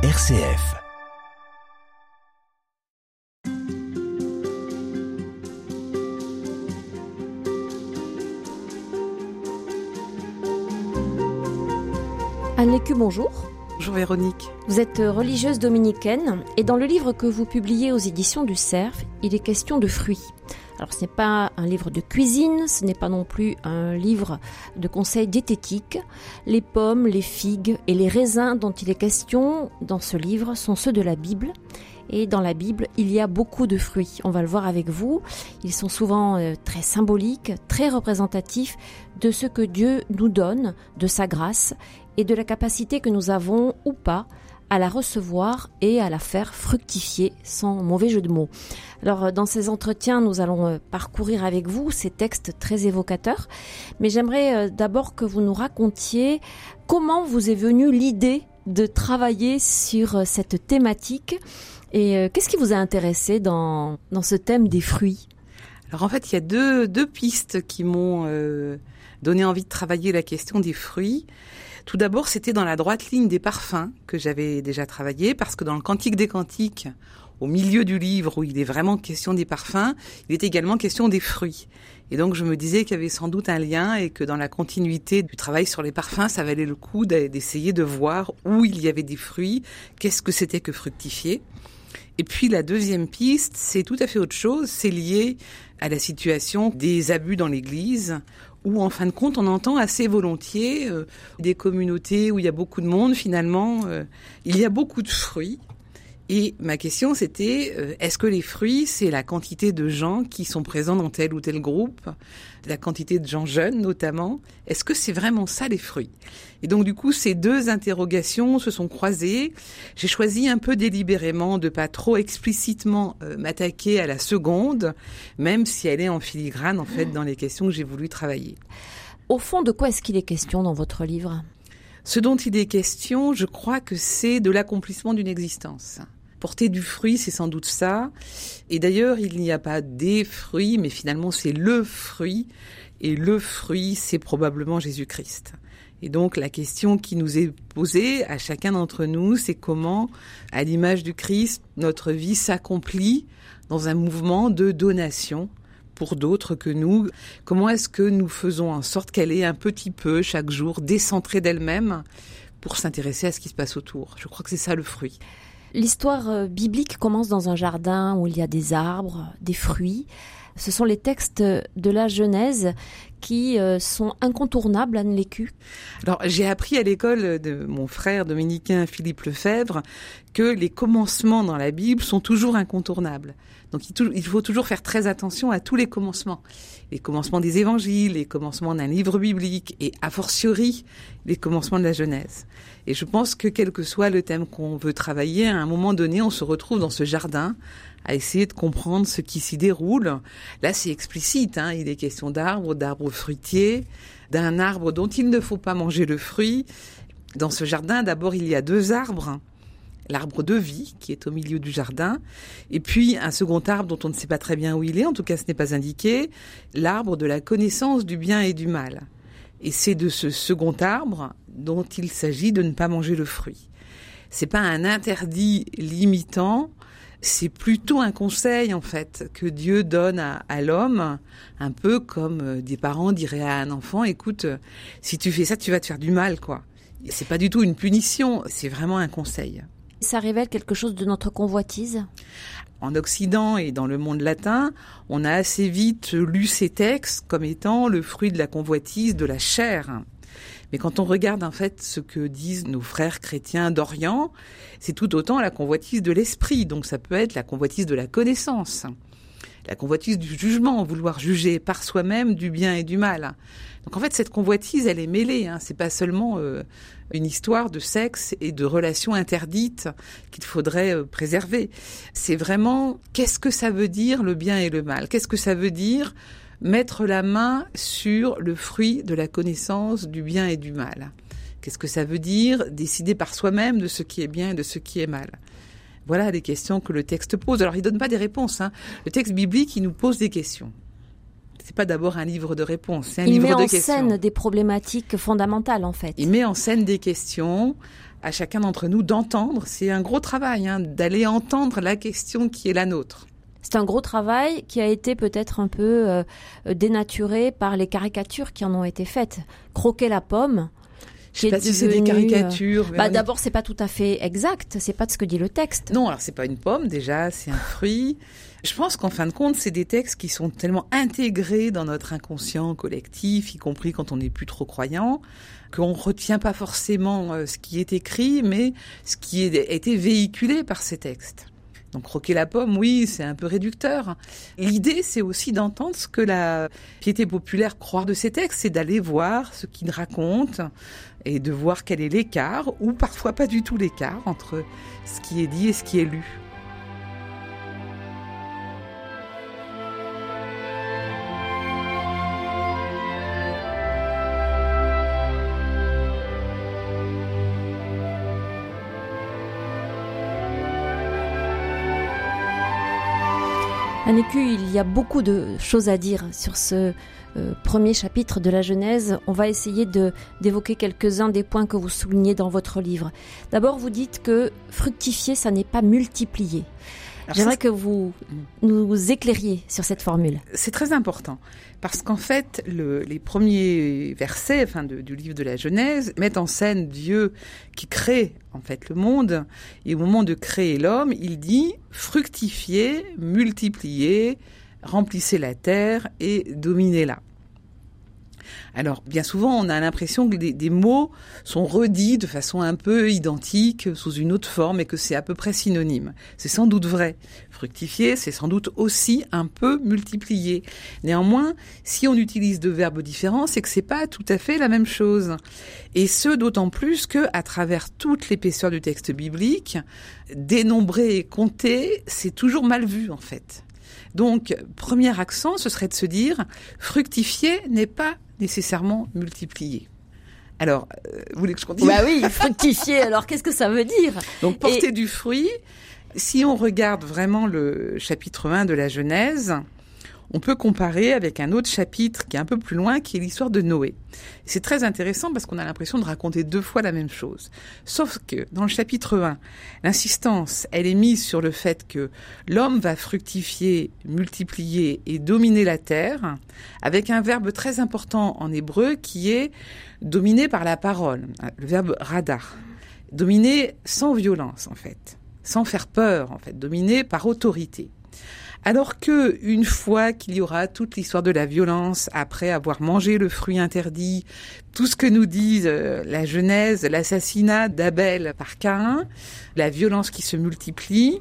RCF. Anne Lécu, bonjour. Bonjour Véronique. Vous êtes religieuse dominicaine et dans le livre que vous publiez aux éditions du Cerf, il est question de fruits. Alors ce n'est pas un livre de cuisine, ce n'est pas non plus un livre de conseils diététiques. Les pommes, les figues et les raisins dont il est question dans ce livre sont ceux de la Bible. Et dans la Bible, il y a beaucoup de fruits. On va le voir avec vous. Ils sont souvent euh, très symboliques, très représentatifs de ce que Dieu nous donne, de sa grâce et de la capacité que nous avons ou pas à la recevoir et à la faire fructifier sans mauvais jeu de mots. Alors euh, dans ces entretiens, nous allons euh, parcourir avec vous ces textes très évocateurs, mais j'aimerais euh, d'abord que vous nous racontiez comment vous est venue l'idée de travailler sur cette thématique et qu'est-ce qui vous a intéressé dans, dans ce thème des fruits? Alors en fait, il y a deux, deux pistes qui m'ont donné envie de travailler la question des fruits. Tout d'abord, c'était dans la droite ligne des parfums que j'avais déjà travaillé, parce que dans le Cantique des Cantiques, au milieu du livre où il est vraiment question des parfums, il est également question des fruits. Et donc je me disais qu'il y avait sans doute un lien et que dans la continuité du travail sur les parfums, ça valait le coup d'essayer de voir où il y avait des fruits, qu'est-ce que c'était que fructifier. Et puis la deuxième piste, c'est tout à fait autre chose, c'est lié à la situation des abus dans l'Église, où en fin de compte on entend assez volontiers euh, des communautés où il y a beaucoup de monde finalement, euh, il y a beaucoup de fruits. Et ma question c'était, euh, est-ce que les fruits, c'est la quantité de gens qui sont présents dans tel ou tel groupe, la quantité de gens jeunes notamment? Est-ce que c'est vraiment ça les fruits? Et donc du coup, ces deux interrogations se sont croisées. J'ai choisi un peu délibérément de pas trop explicitement m'attaquer à la seconde, même si elle est en filigrane en fait dans les questions que j'ai voulu travailler. Au fond, de quoi est-ce qu'il est question dans votre livre? Ce dont il est question, je crois que c'est de l'accomplissement d'une existence. Porter du fruit, c'est sans doute ça. Et d'ailleurs, il n'y a pas des fruits, mais finalement, c'est le fruit. Et le fruit, c'est probablement Jésus-Christ. Et donc, la question qui nous est posée à chacun d'entre nous, c'est comment, à l'image du Christ, notre vie s'accomplit dans un mouvement de donation pour d'autres que nous. Comment est-ce que nous faisons en sorte qu'elle est un petit peu chaque jour décentrée d'elle-même pour s'intéresser à ce qui se passe autour? Je crois que c'est ça le fruit. L'histoire euh, biblique commence dans un jardin où il y a des arbres, des fruits. Ce sont les textes de la Genèse qui euh, sont incontournables, Anne Lécu Alors, j'ai appris à l'école de mon frère dominicain Philippe Lefebvre que les commencements dans la Bible sont toujours incontournables. Donc, il faut toujours faire très attention à tous les commencements. Les commencements des évangiles, les commencements d'un livre biblique et, a fortiori, les commencements de la Genèse. Et je pense que quel que soit le thème qu'on veut travailler, à un moment donné, on se retrouve dans ce jardin à essayer de comprendre ce qui s'y déroule. Là, c'est explicite. Hein. Il est question d'arbres, d'arbres fruitiers, d'un arbre dont il ne faut pas manger le fruit. Dans ce jardin, d'abord, il y a deux arbres. L'arbre de vie, qui est au milieu du jardin, et puis un second arbre dont on ne sait pas très bien où il est, en tout cas ce n'est pas indiqué, l'arbre de la connaissance du bien et du mal. Et c'est de ce second arbre dont il s'agit de ne pas manger le fruit. C'est pas un interdit limitant, c'est plutôt un conseil en fait que Dieu donne à, l'homme, un peu comme euh, des parents diraient à un enfant "Écoute, euh, si tu fais ça, tu vas te faire du mal, quoi." C'est pas du tout une punition, c'est vraiment un conseil. Ça révèle quelque chose de notre convoitise? En Occident et dans le monde latin, on a assez vite lu ces textes comme étant le fruit de la convoitise de la chair. Mais quand on regarde en fait ce que disent nos frères chrétiens d'Orient, c'est tout autant la convoitise de l'esprit. Donc ça peut être la convoitise de la connaissance, la convoitise du jugement, vouloir juger par soi-même du bien et du mal. Donc en fait cette convoitise, elle est mêlée. Hein. C'est pas seulement euh, une histoire de sexe et de relations interdites qu'il faudrait euh, préserver. C'est vraiment qu'est-ce que ça veut dire le bien et le mal? Qu'est-ce que ça veut dire mettre la main sur le fruit de la connaissance du bien et du mal? Qu'est-ce que ça veut dire Décider par soi-même de ce qui est bien et de ce qui est mal? Voilà les questions que le texte pose. Alors il donne pas des réponses. Hein. Le texte biblique, il nous pose des questions. C'est pas d'abord un livre de réponses, c'est un livre de questions. Il met en scène des problématiques fondamentales en fait. Il met en scène des questions à chacun d'entre nous d'entendre. C'est un gros travail, hein, d'aller entendre la question qui est la nôtre. C'est un gros travail qui a été peut-être un peu euh, dénaturé par les caricatures qui en ont été faites. Croquer la pomme, je sais pas si c'est des caricatures. Bah, D'abord, c'est pas tout à fait exact. C'est pas ce que dit le texte. Non, alors c'est pas une pomme déjà, c'est un fruit. Je pense qu'en fin de compte, c'est des textes qui sont tellement intégrés dans notre inconscient collectif, y compris quand on n'est plus trop croyant, qu'on retient pas forcément euh, ce qui est écrit, mais ce qui a été véhiculé par ces textes. Donc croquer la pomme, oui, c'est un peu réducteur. L'idée, c'est aussi d'entendre ce que la piété populaire croit de ces textes, c'est d'aller voir ce qu'ils racontent et de voir quel est l'écart, ou parfois pas du tout l'écart, entre ce qui est dit et ce qui est lu. Anécu, il y a beaucoup de choses à dire sur ce euh, premier chapitre de la Genèse. On va essayer d'évoquer quelques-uns des points que vous soulignez dans votre livre. D'abord, vous dites que fructifier, ça n'est pas multiplier. J'aimerais que vous nous éclairiez sur cette formule. C'est très important parce qu'en fait, le, les premiers versets, enfin, du livre de la Genèse, mettent en scène Dieu qui crée en fait le monde et au moment de créer l'homme, il dit fructifiez, multipliez, remplissez la terre et dominez-la. Alors, bien souvent, on a l'impression que des, mots sont redits de façon un peu identique, sous une autre forme, et que c'est à peu près synonyme. C'est sans doute vrai. Fructifier, c'est sans doute aussi un peu multiplier. Néanmoins, si on utilise deux verbes différents, c'est que c'est pas tout à fait la même chose. Et ce, d'autant plus que, à travers toute l'épaisseur du texte biblique, dénombrer et compter, c'est toujours mal vu, en fait. Donc, premier accent, ce serait de se dire, fructifier n'est pas nécessairement multiplier. Alors, euh, vous voulez que je continue? Bah oui, fructifier. alors, qu'est-ce que ça veut dire? Donc, porter du fruit. Si on regarde vraiment le chapitre 1 de la Genèse, on peut comparer avec un autre chapitre qui est un peu plus loin, qui est l'histoire de Noé. C'est très intéressant parce qu'on a l'impression de raconter deux fois la même chose. Sauf que dans le chapitre 1, l'insistance, elle est mise sur le fait que l'homme va fructifier, multiplier et dominer la terre, avec un verbe très important en hébreu qui est dominé par la parole, le verbe radar. Dominer sans violence, en fait. Sans faire peur, en fait. Dominer par autorité. Alors que une fois qu'il y aura toute l'histoire de la violence après avoir mangé le fruit interdit, tout ce que nous disent euh, la Genèse, l'assassinat d'Abel par Cain, la violence qui se multiplie,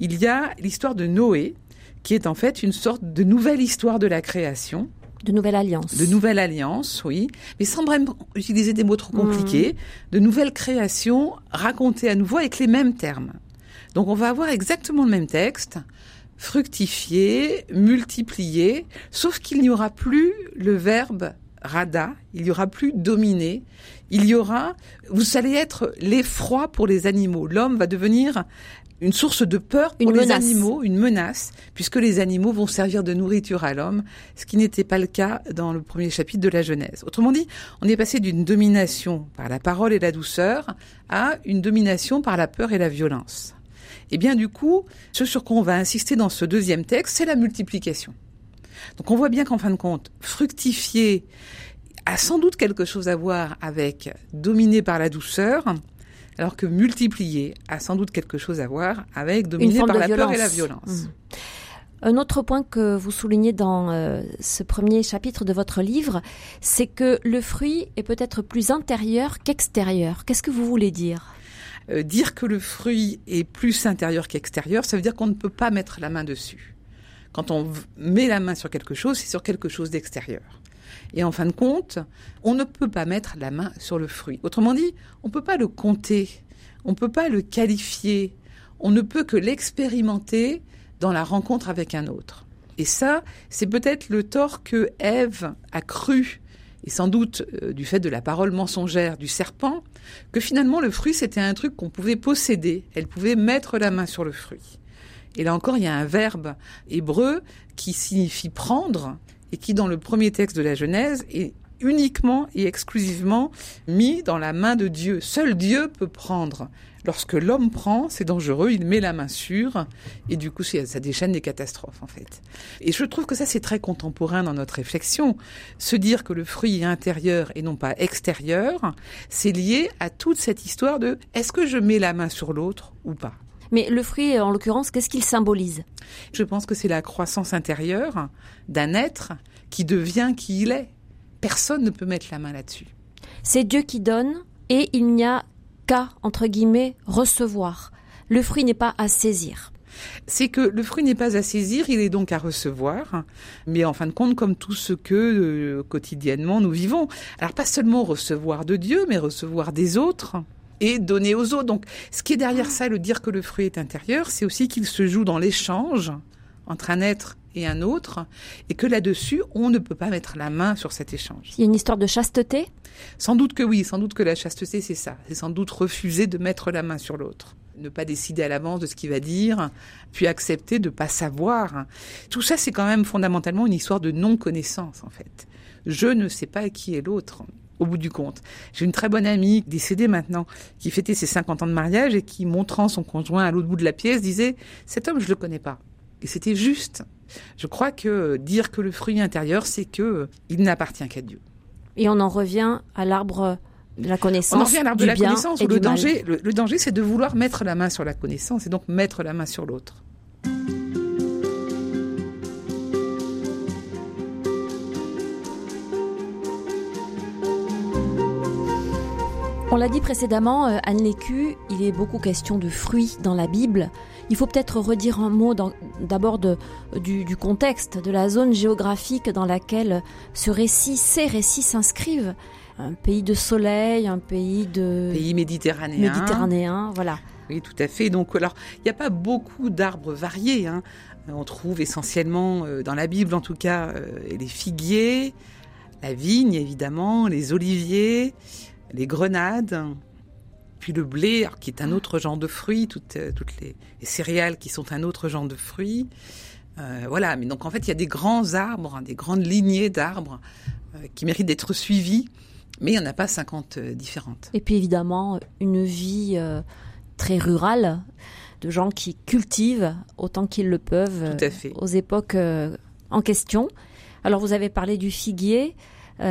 il y a l'histoire de Noé qui est en fait une sorte de nouvelle histoire de la création. De nouvelle alliance. De nouvelle alliance, oui. Mais sans vraiment utiliser des mots trop compliqués. Mmh. De nouvelle création racontée à nouveau avec les mêmes termes. Donc on va avoir exactement le même texte, fructifier, multiplier, sauf qu'il n'y aura plus le verbe rada, il n'y aura plus dominer, il y aura, vous allez être l'effroi pour les animaux. L'homme va devenir une source de peur pour les animaux, une menace, puisque les animaux vont servir de nourriture à l'homme, ce qui n'était pas le cas dans le premier chapitre de la Genèse. Autrement dit, on est passé d'une domination par la parole et la douceur à une domination par la peur et la violence. Et eh bien du coup, ce sur quoi on va insister dans ce deuxième texte, c'est la multiplication. Donc on voit bien qu'en fin de compte, fructifier a sans doute quelque chose à voir avec dominer par la douceur, alors que multiplier a sans doute quelque chose à voir avec dominer par la peur et la violence. Mmh. Un autre point que vous soulignez dans euh, ce premier chapitre de votre livre, c'est que le fruit est peut-être plus intérieur qu'extérieur. Qu'est-ce que vous voulez dire? Euh, dire que le fruit est plus intérieur qu'extérieur, ça veut dire qu'on ne peut pas mettre la main dessus. Quand on met la main sur quelque chose, c'est sur quelque chose d'extérieur. Et en fin de compte, on ne peut pas mettre la main sur le fruit. Autrement dit, on ne peut pas le compter, on ne peut pas le qualifier, on ne peut que l'expérimenter dans la rencontre avec un autre. Et ça, c'est peut-être le tort que Ève a cru et sans doute euh, du fait de la parole mensongère du serpent, que finalement le fruit c'était un truc qu'on pouvait posséder, elle pouvait mettre la main sur le fruit. Et là encore, il y a un verbe hébreu qui signifie prendre et qui dans le premier texte de la Genèse est uniquement et exclusivement mis dans la main de Dieu. Seul Dieu peut prendre. Lorsque l'homme prend, c'est dangereux, il met la main sur, et du coup, ça déchaîne des catastrophes, en fait. Et je trouve que ça, c'est très contemporain dans notre réflexion. Se dire que le fruit est intérieur et non pas extérieur, c'est lié à toute cette histoire de est-ce que je mets la main sur l'autre ou pas? Mais le fruit, en l'occurrence, qu'est-ce qu'il symbolise? Je pense que c'est la croissance intérieure d'un être qui devient qui il est. Personne ne peut mettre la main là-dessus. C'est Dieu qui donne et il n'y a qu'à, entre guillemets, recevoir. Le fruit n'est pas à saisir. C'est que le fruit n'est pas à saisir, il est donc à recevoir, mais en fin de compte, comme tout ce que euh, quotidiennement nous vivons. Alors pas seulement recevoir de Dieu, mais recevoir des autres et donner aux autres. Donc ce qui est derrière ça, le dire que le fruit est intérieur, c'est aussi qu'il se joue dans l'échange entre un être et un autre, et que là-dessus, on ne peut pas mettre la main sur cet échange. Il y a une histoire de chasteté? Sans doute que oui, sans doute que la chasteté, c'est ça. C'est sans doute refuser de mettre la main sur l'autre. Ne pas décider à l'avance de ce qu'il va dire, puis accepter de pas savoir. Tout ça, c'est quand même fondamentalement une histoire de non-connaissance, en fait. Je ne sais pas qui est l'autre au bout du compte. J'ai une très bonne amie, décédée maintenant, qui fêtait ses 50 ans de mariage et qui, montrant son conjoint à l'autre bout de la pièce, disait « Cet homme, je le connais pas. » Et c'était juste. Je crois que dire que le fruit intérieur, c'est que il n'appartient qu'à Dieu. Et on en revient à l'arbre de la connaissance. On en revient à l'arbre de la connaissance où le danger, le danger, c'est de vouloir mettre la main sur la connaissance et donc mettre la main sur l'autre. On l'a dit précédemment, euh, Anne Lécu, il est beaucoup question de fruits dans la Bible. Il faut peut-être redire un mot d'abord du, du, contexte, de la zone géographique dans laquelle ce récit, ces récits s'inscrivent. Un pays de soleil, un pays de... Pays méditerranéen. Méditerranéen, voilà. Oui, tout à fait. Donc, alors, il n'y a pas beaucoup d'arbres variés. Hein. On trouve essentiellement, euh, dans la Bible en tout cas, euh, les figuiers, la vigne évidemment, les oliviers, les grenades, puis le blé, qui est un autre genre de fruit, toutes, euh, toutes les, céréales qui sont un autre genre de fruit. Euh, voilà, mais donc en fait, il y a des grands arbres, hein, des grandes lignées d'arbres euh, qui méritent d'être suivis, mais il n'y en a pas 50 différentes. Et puis évidemment, une vie très rurale, de gens qui cultivent autant qu'ils le peuvent aux époques en question. Alors vous avez parlé du figuier,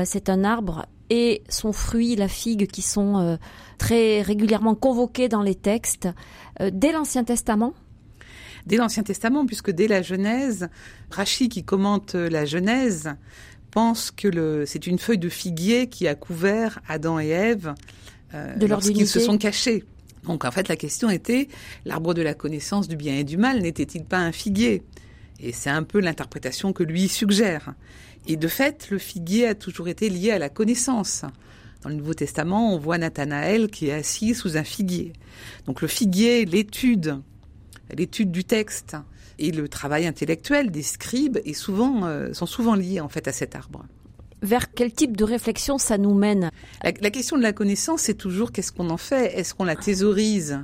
c'est un arbre et son fruit, la figue, qui sont euh, très régulièrement convoqués dans les textes euh, dès l'Ancien Testament Dès l'Ancien Testament, puisque dès la Genèse, Rachid, qui commente euh, la Genèse, pense que c'est une feuille de figuier qui a couvert Adam et Ève de lorsqu'ils se sont cachés. Donc en fait, la question était, l'arbre de la connaissance du bien et du mal n'était-il pas un figuier? Et c'est un peu l'interprétation que lui suggère. Et de fait, le figuier a toujours été lié à la connaissance. Dans le Nouveau Testament, on voit Nathanaël qui est assis sous un figuier. Donc le figuier, l'étude, l'étude du texte et le travail intellectuel des scribes est souvent, euh, sont souvent liés en fait à cet arbre. Vers quel type de réflexion ça nous mène? La, la, question de la connaissance, c'est toujours qu'est-ce qu'on en fait? Est-ce qu'on la thésaurise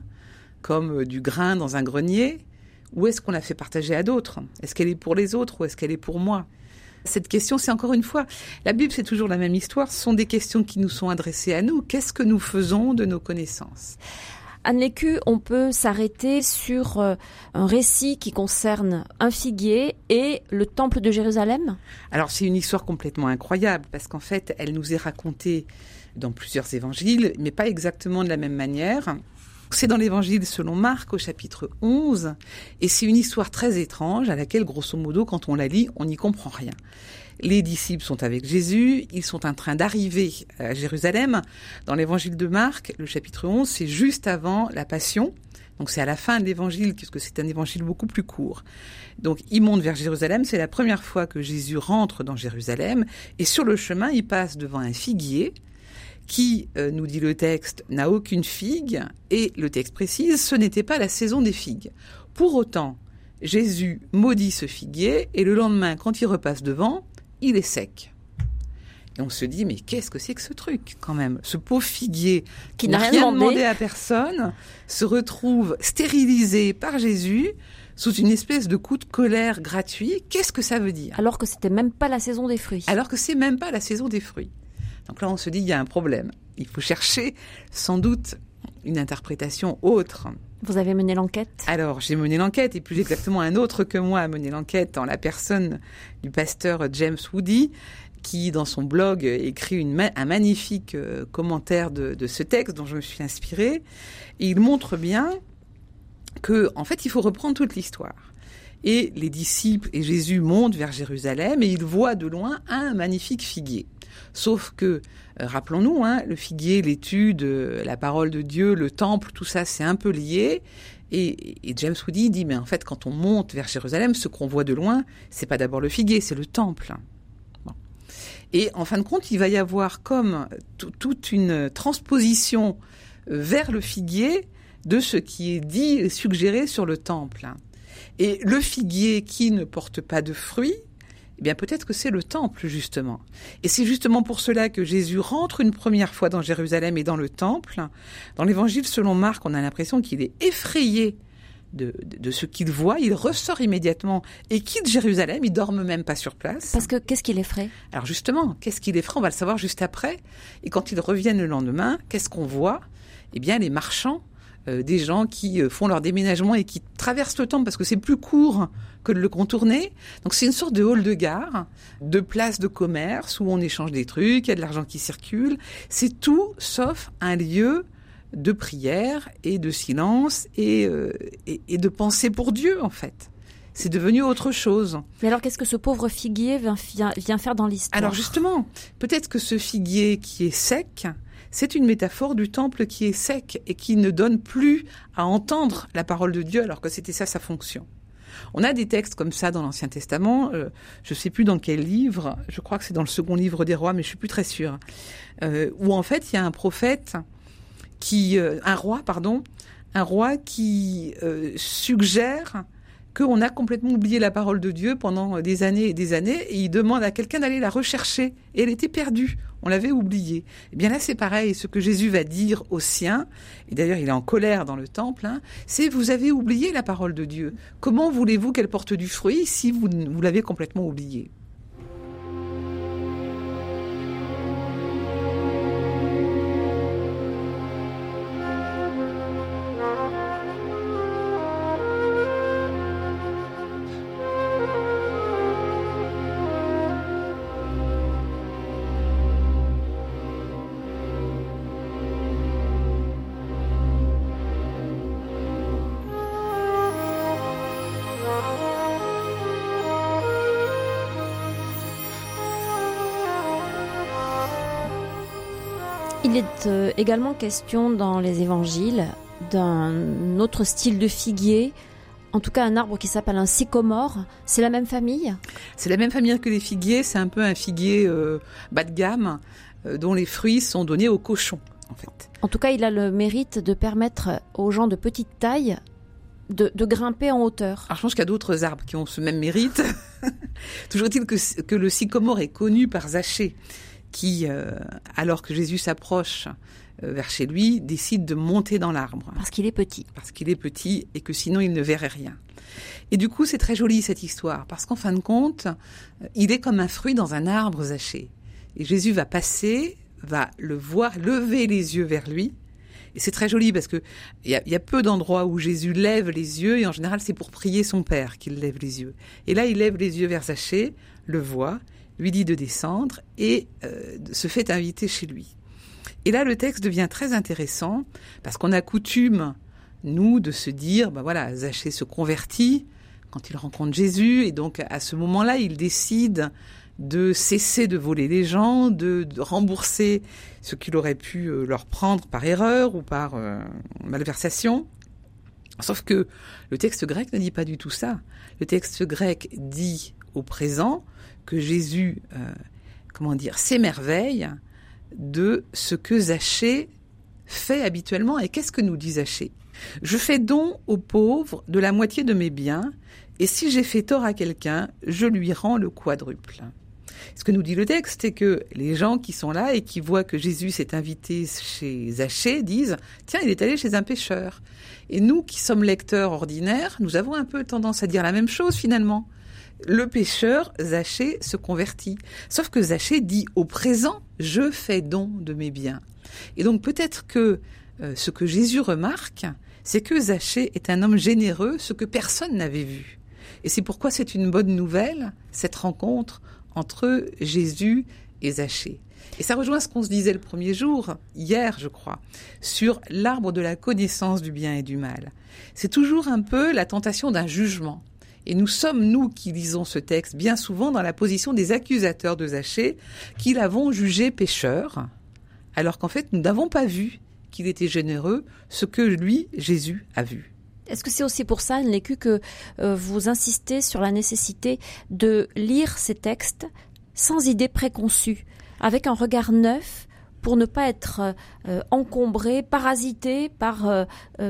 comme euh, du grain dans un grenier? Ou est-ce qu'on la fait partager à d'autres? Est-ce qu'elle est pour les autres ou est-ce qu'elle est pour moi? Cette question, c'est encore une fois, la Bible, c'est toujours la même histoire. Ce sont des questions qui nous sont adressées à nous. Qu'est-ce que nous faisons de nos connaissances? Anne Lécu, on peut s'arrêter sur euh, un récit qui concerne un figuier et le temple de Jérusalem? Alors c'est une histoire complètement incroyable parce qu'en fait elle nous est racontée dans plusieurs évangiles, mais pas exactement de la même manière. C'est dans l'évangile selon Marc au chapitre 11, et c'est une histoire très étrange à laquelle, grosso modo, quand on la lit, on n'y comprend rien. Les disciples sont avec Jésus, ils sont en train d'arriver à Jérusalem. Dans l'évangile de Marc, le chapitre 11, c'est juste avant la Passion. Donc c'est à la fin de l'évangile, puisque c'est un évangile beaucoup plus court. Donc ils montent vers Jérusalem, c'est la première fois que Jésus rentre dans Jérusalem, et sur le chemin, il passe devant un figuier, qui, euh, nous dit le texte, n'a aucune figue, et le texte précise, ce n'était pas la saison des figues. Pour autant, Jésus maudit ce figuier, et le lendemain, quand il repasse devant, il est sec. Et on se dit, mais qu'est-ce que c'est que ce truc, quand même? Ce pauvre figuier qui n'a rien demandé à personne se retrouve stérilisé par Jésus sous une espèce de coup de colère gratuit. Qu'est-ce que ça veut dire? Alors que c'était même pas la saison des fruits. Alors que c'est même pas la saison des fruits. Donc là, on se dit, il y a un problème. Il faut chercher sans doute une interprétation autre. Vous avez mené l'enquête? Alors, j'ai mené l'enquête, et plus exactement un autre que moi a mené l'enquête en la personne du pasteur James Woody, qui, dans son blog, écrit une, un magnifique euh, commentaire de, de, ce texte dont je me suis inspirée. Et il montre bien que, en fait, il faut reprendre toute l'histoire. Et les disciples et Jésus montent vers Jérusalem et ils voient de loin un magnifique figuier. Sauf que, euh, rappelons-nous, hein, le figuier, l'étude, euh, la parole de Dieu, le temple, tout ça, c'est un peu lié. Et, et, James Woody dit, mais en fait, quand on monte vers Jérusalem, ce qu'on voit de loin, c'est pas d'abord le figuier, c'est le temple. Et en fin de compte, il va y avoir comme toute une transposition euh, vers le figuier de ce qui est dit et suggéré sur le temple. Et le figuier qui ne porte pas de fruits, eh bien peut-être que c'est le temple justement. Et c'est justement pour cela que Jésus rentre une première fois dans Jérusalem et dans le temple. Dans l'évangile selon Marc, on a l'impression qu'il est effrayé de, de, de ce qu'il voit. Il ressort immédiatement et quitte Jérusalem. Il dorme même pas sur place. Parce que qu'est-ce qu'il effraie? Alors justement, qu'est-ce qu'il effraie? On va le savoir juste après. Et quand ils reviennent le lendemain, qu'est-ce qu'on voit? Eh bien les marchands euh, des gens qui euh, font leur déménagement et qui traversent le temple parce que c'est plus court que de le contourner. Donc c'est une sorte de hall de gare, de place de commerce où on échange des trucs, il y a de l'argent qui circule. C'est tout sauf un lieu de prière et de silence et, euh, et, et de pensée pour Dieu en fait. C'est devenu autre chose. Mais alors qu'est-ce que ce pauvre figuier vient, vient faire dans l'histoire? Alors justement, peut-être que ce figuier qui est sec, c'est une métaphore du temple qui est sec et qui ne donne plus à entendre la parole de Dieu alors que c'était ça sa fonction. On a des textes comme ça dans l'Ancien Testament, euh, je ne sais plus dans quel livre, je crois que c'est dans le second livre des rois, mais je suis plus très sûre, euh, où en fait il y a un prophète qui, euh, un roi, pardon, un roi qui suggère qu'on a complètement oublié la parole de Dieu pendant des années et des années, et il demande à quelqu'un d'aller la rechercher, et elle était perdue, on l'avait oubliée. Et eh bien là, c'est pareil, ce que Jésus va dire aux siens, et d'ailleurs il est en colère dans le temple, hein, c'est vous avez oublié la parole de Dieu. Comment voulez-vous qu'elle porte du fruit si vous, vous l'avez complètement oubliée Il est euh, également question dans les évangiles d'un autre style de figuier, en tout cas un arbre qui s'appelle un sycomore. C'est la même famille? C'est la même famille que les figuiers, c'est un peu un figuier euh, bas de gamme euh, dont les fruits sont donnés aux cochons en fait. En tout cas, il a le mérite de permettre aux gens de petite taille de, de, grimper en hauteur. Alors, je pense qu'il y a d'autres arbres qui ont ce même mérite. Toujours est-il que, que, le sycomore est connu par Zachée, qui, euh, alors que Jésus s'approche euh, vers chez lui, décide de monter dans l'arbre. Parce qu'il est petit. Parce qu'il est petit et que sinon il ne verrait rien. Et du coup, c'est très joli cette histoire, parce qu'en fin de compte, il est comme un fruit dans un arbre Zachée. Et Jésus va passer, va le voir, lever les yeux vers lui, et c'est très joli parce que il y a, y a, peu d'endroits où Jésus lève les yeux et en général c'est pour prier son Père qu'il lève les yeux. Et là il lève les yeux vers Zachée, le voit, lui dit de descendre et euh, se fait inviter chez lui. Et là le texte devient très intéressant parce qu'on a coutume nous de se dire ben voilà Zachée se convertit quand il rencontre Jésus et donc à ce moment-là il décide de cesser de voler les gens, de, rembourser ce qu'il aurait pu euh, leur prendre par erreur ou par euh, malversation. Sauf que le texte grec ne dit pas du tout ça. Le texte grec dit au présent que Jésus, euh, comment dire, s'émerveille de ce que Zachée fait habituellement. Et qu'est-ce que nous dit Zachée? Je fais don aux pauvres de la moitié de mes biens, et si j'ai fait tort à quelqu'un, je lui rends le quadruple. Ce que nous dit le texte, c'est que les gens qui sont là et qui voient que Jésus s'est invité chez Zachée disent Tiens, il est allé chez un pêcheur. Et nous qui sommes lecteurs ordinaires, nous avons un peu tendance à dire la même chose finalement. Le pécheur Zachée se convertit. Sauf que Zachée dit au présent, je fais don de mes biens. Et donc peut-être que euh, ce que Jésus remarque, c'est que Zachée est un homme généreux, ce que personne n'avait vu. Et c'est pourquoi c'est une bonne nouvelle, cette rencontre entre Jésus et Zachée. Et ça rejoint ce qu'on se disait le premier jour, hier je crois, sur l'arbre de la connaissance du bien et du mal. C'est toujours un peu la tentation d'un jugement. Et nous sommes, nous qui lisons ce texte, bien souvent dans la position des accusateurs de Zachée, qui l'avons jugé pécheur, alors qu'en fait nous n'avons pas vu qu'il était généreux, ce que lui, Jésus, a vu. Est-ce que c'est aussi pour ça, Lécu, que euh, vous insistez sur la nécessité de lire ces textes sans idée préconçue, avec un regard neuf, pour ne pas être euh, encombré, parasité par euh,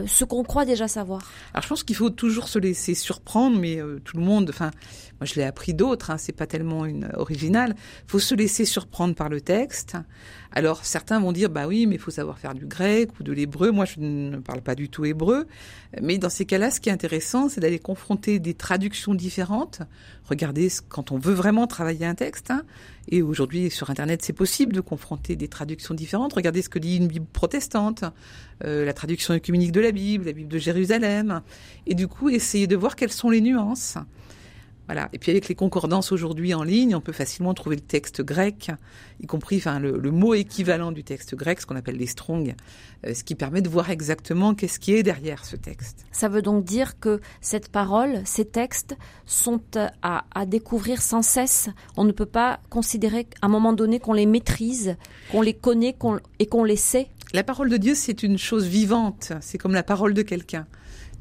ce qu'on croit déjà savoir. Alors je pense qu'il faut toujours se laisser surprendre, mais tout le monde, enfin moi je l'ai appris d'autres, hein, c'est pas tellement une originale. Faut se laisser surprendre par le texte. Alors certains vont dire bah oui, mais il faut savoir faire du grec ou de l'hébreu. Moi, je ne parle pas du tout hébreu, mais dans ces cas-là, ce qui est intéressant, c'est d'aller confronter des traductions différentes. Regardez quand on veut vraiment travailler un texte. Hein, et aujourd'hui, sur Internet, c'est possible de confronter des traductions différentes. Regardez ce que dit une Bible protestante, euh, la traduction œcuménique de la Bible, la Bible de Jérusalem, et du coup, essayer de voir quelles sont les nuances. Voilà. Et puis avec les concordances aujourd'hui en ligne, on peut facilement trouver le texte grec, y compris enfin, le, mot équivalent du texte grec, ce qu'on appelle les strong, euh, ce qui permet de voir exactement qu'est-ce qui est derrière ce texte. Ça veut donc dire que cette parole, ces textes sont à, à découvrir sans cesse. On ne peut pas considérer à un moment donné qu'on les maîtrise, qu'on les connaît et qu'on les sait. La parole de Dieu, c'est une chose vivante. C'est comme la parole de quelqu'un.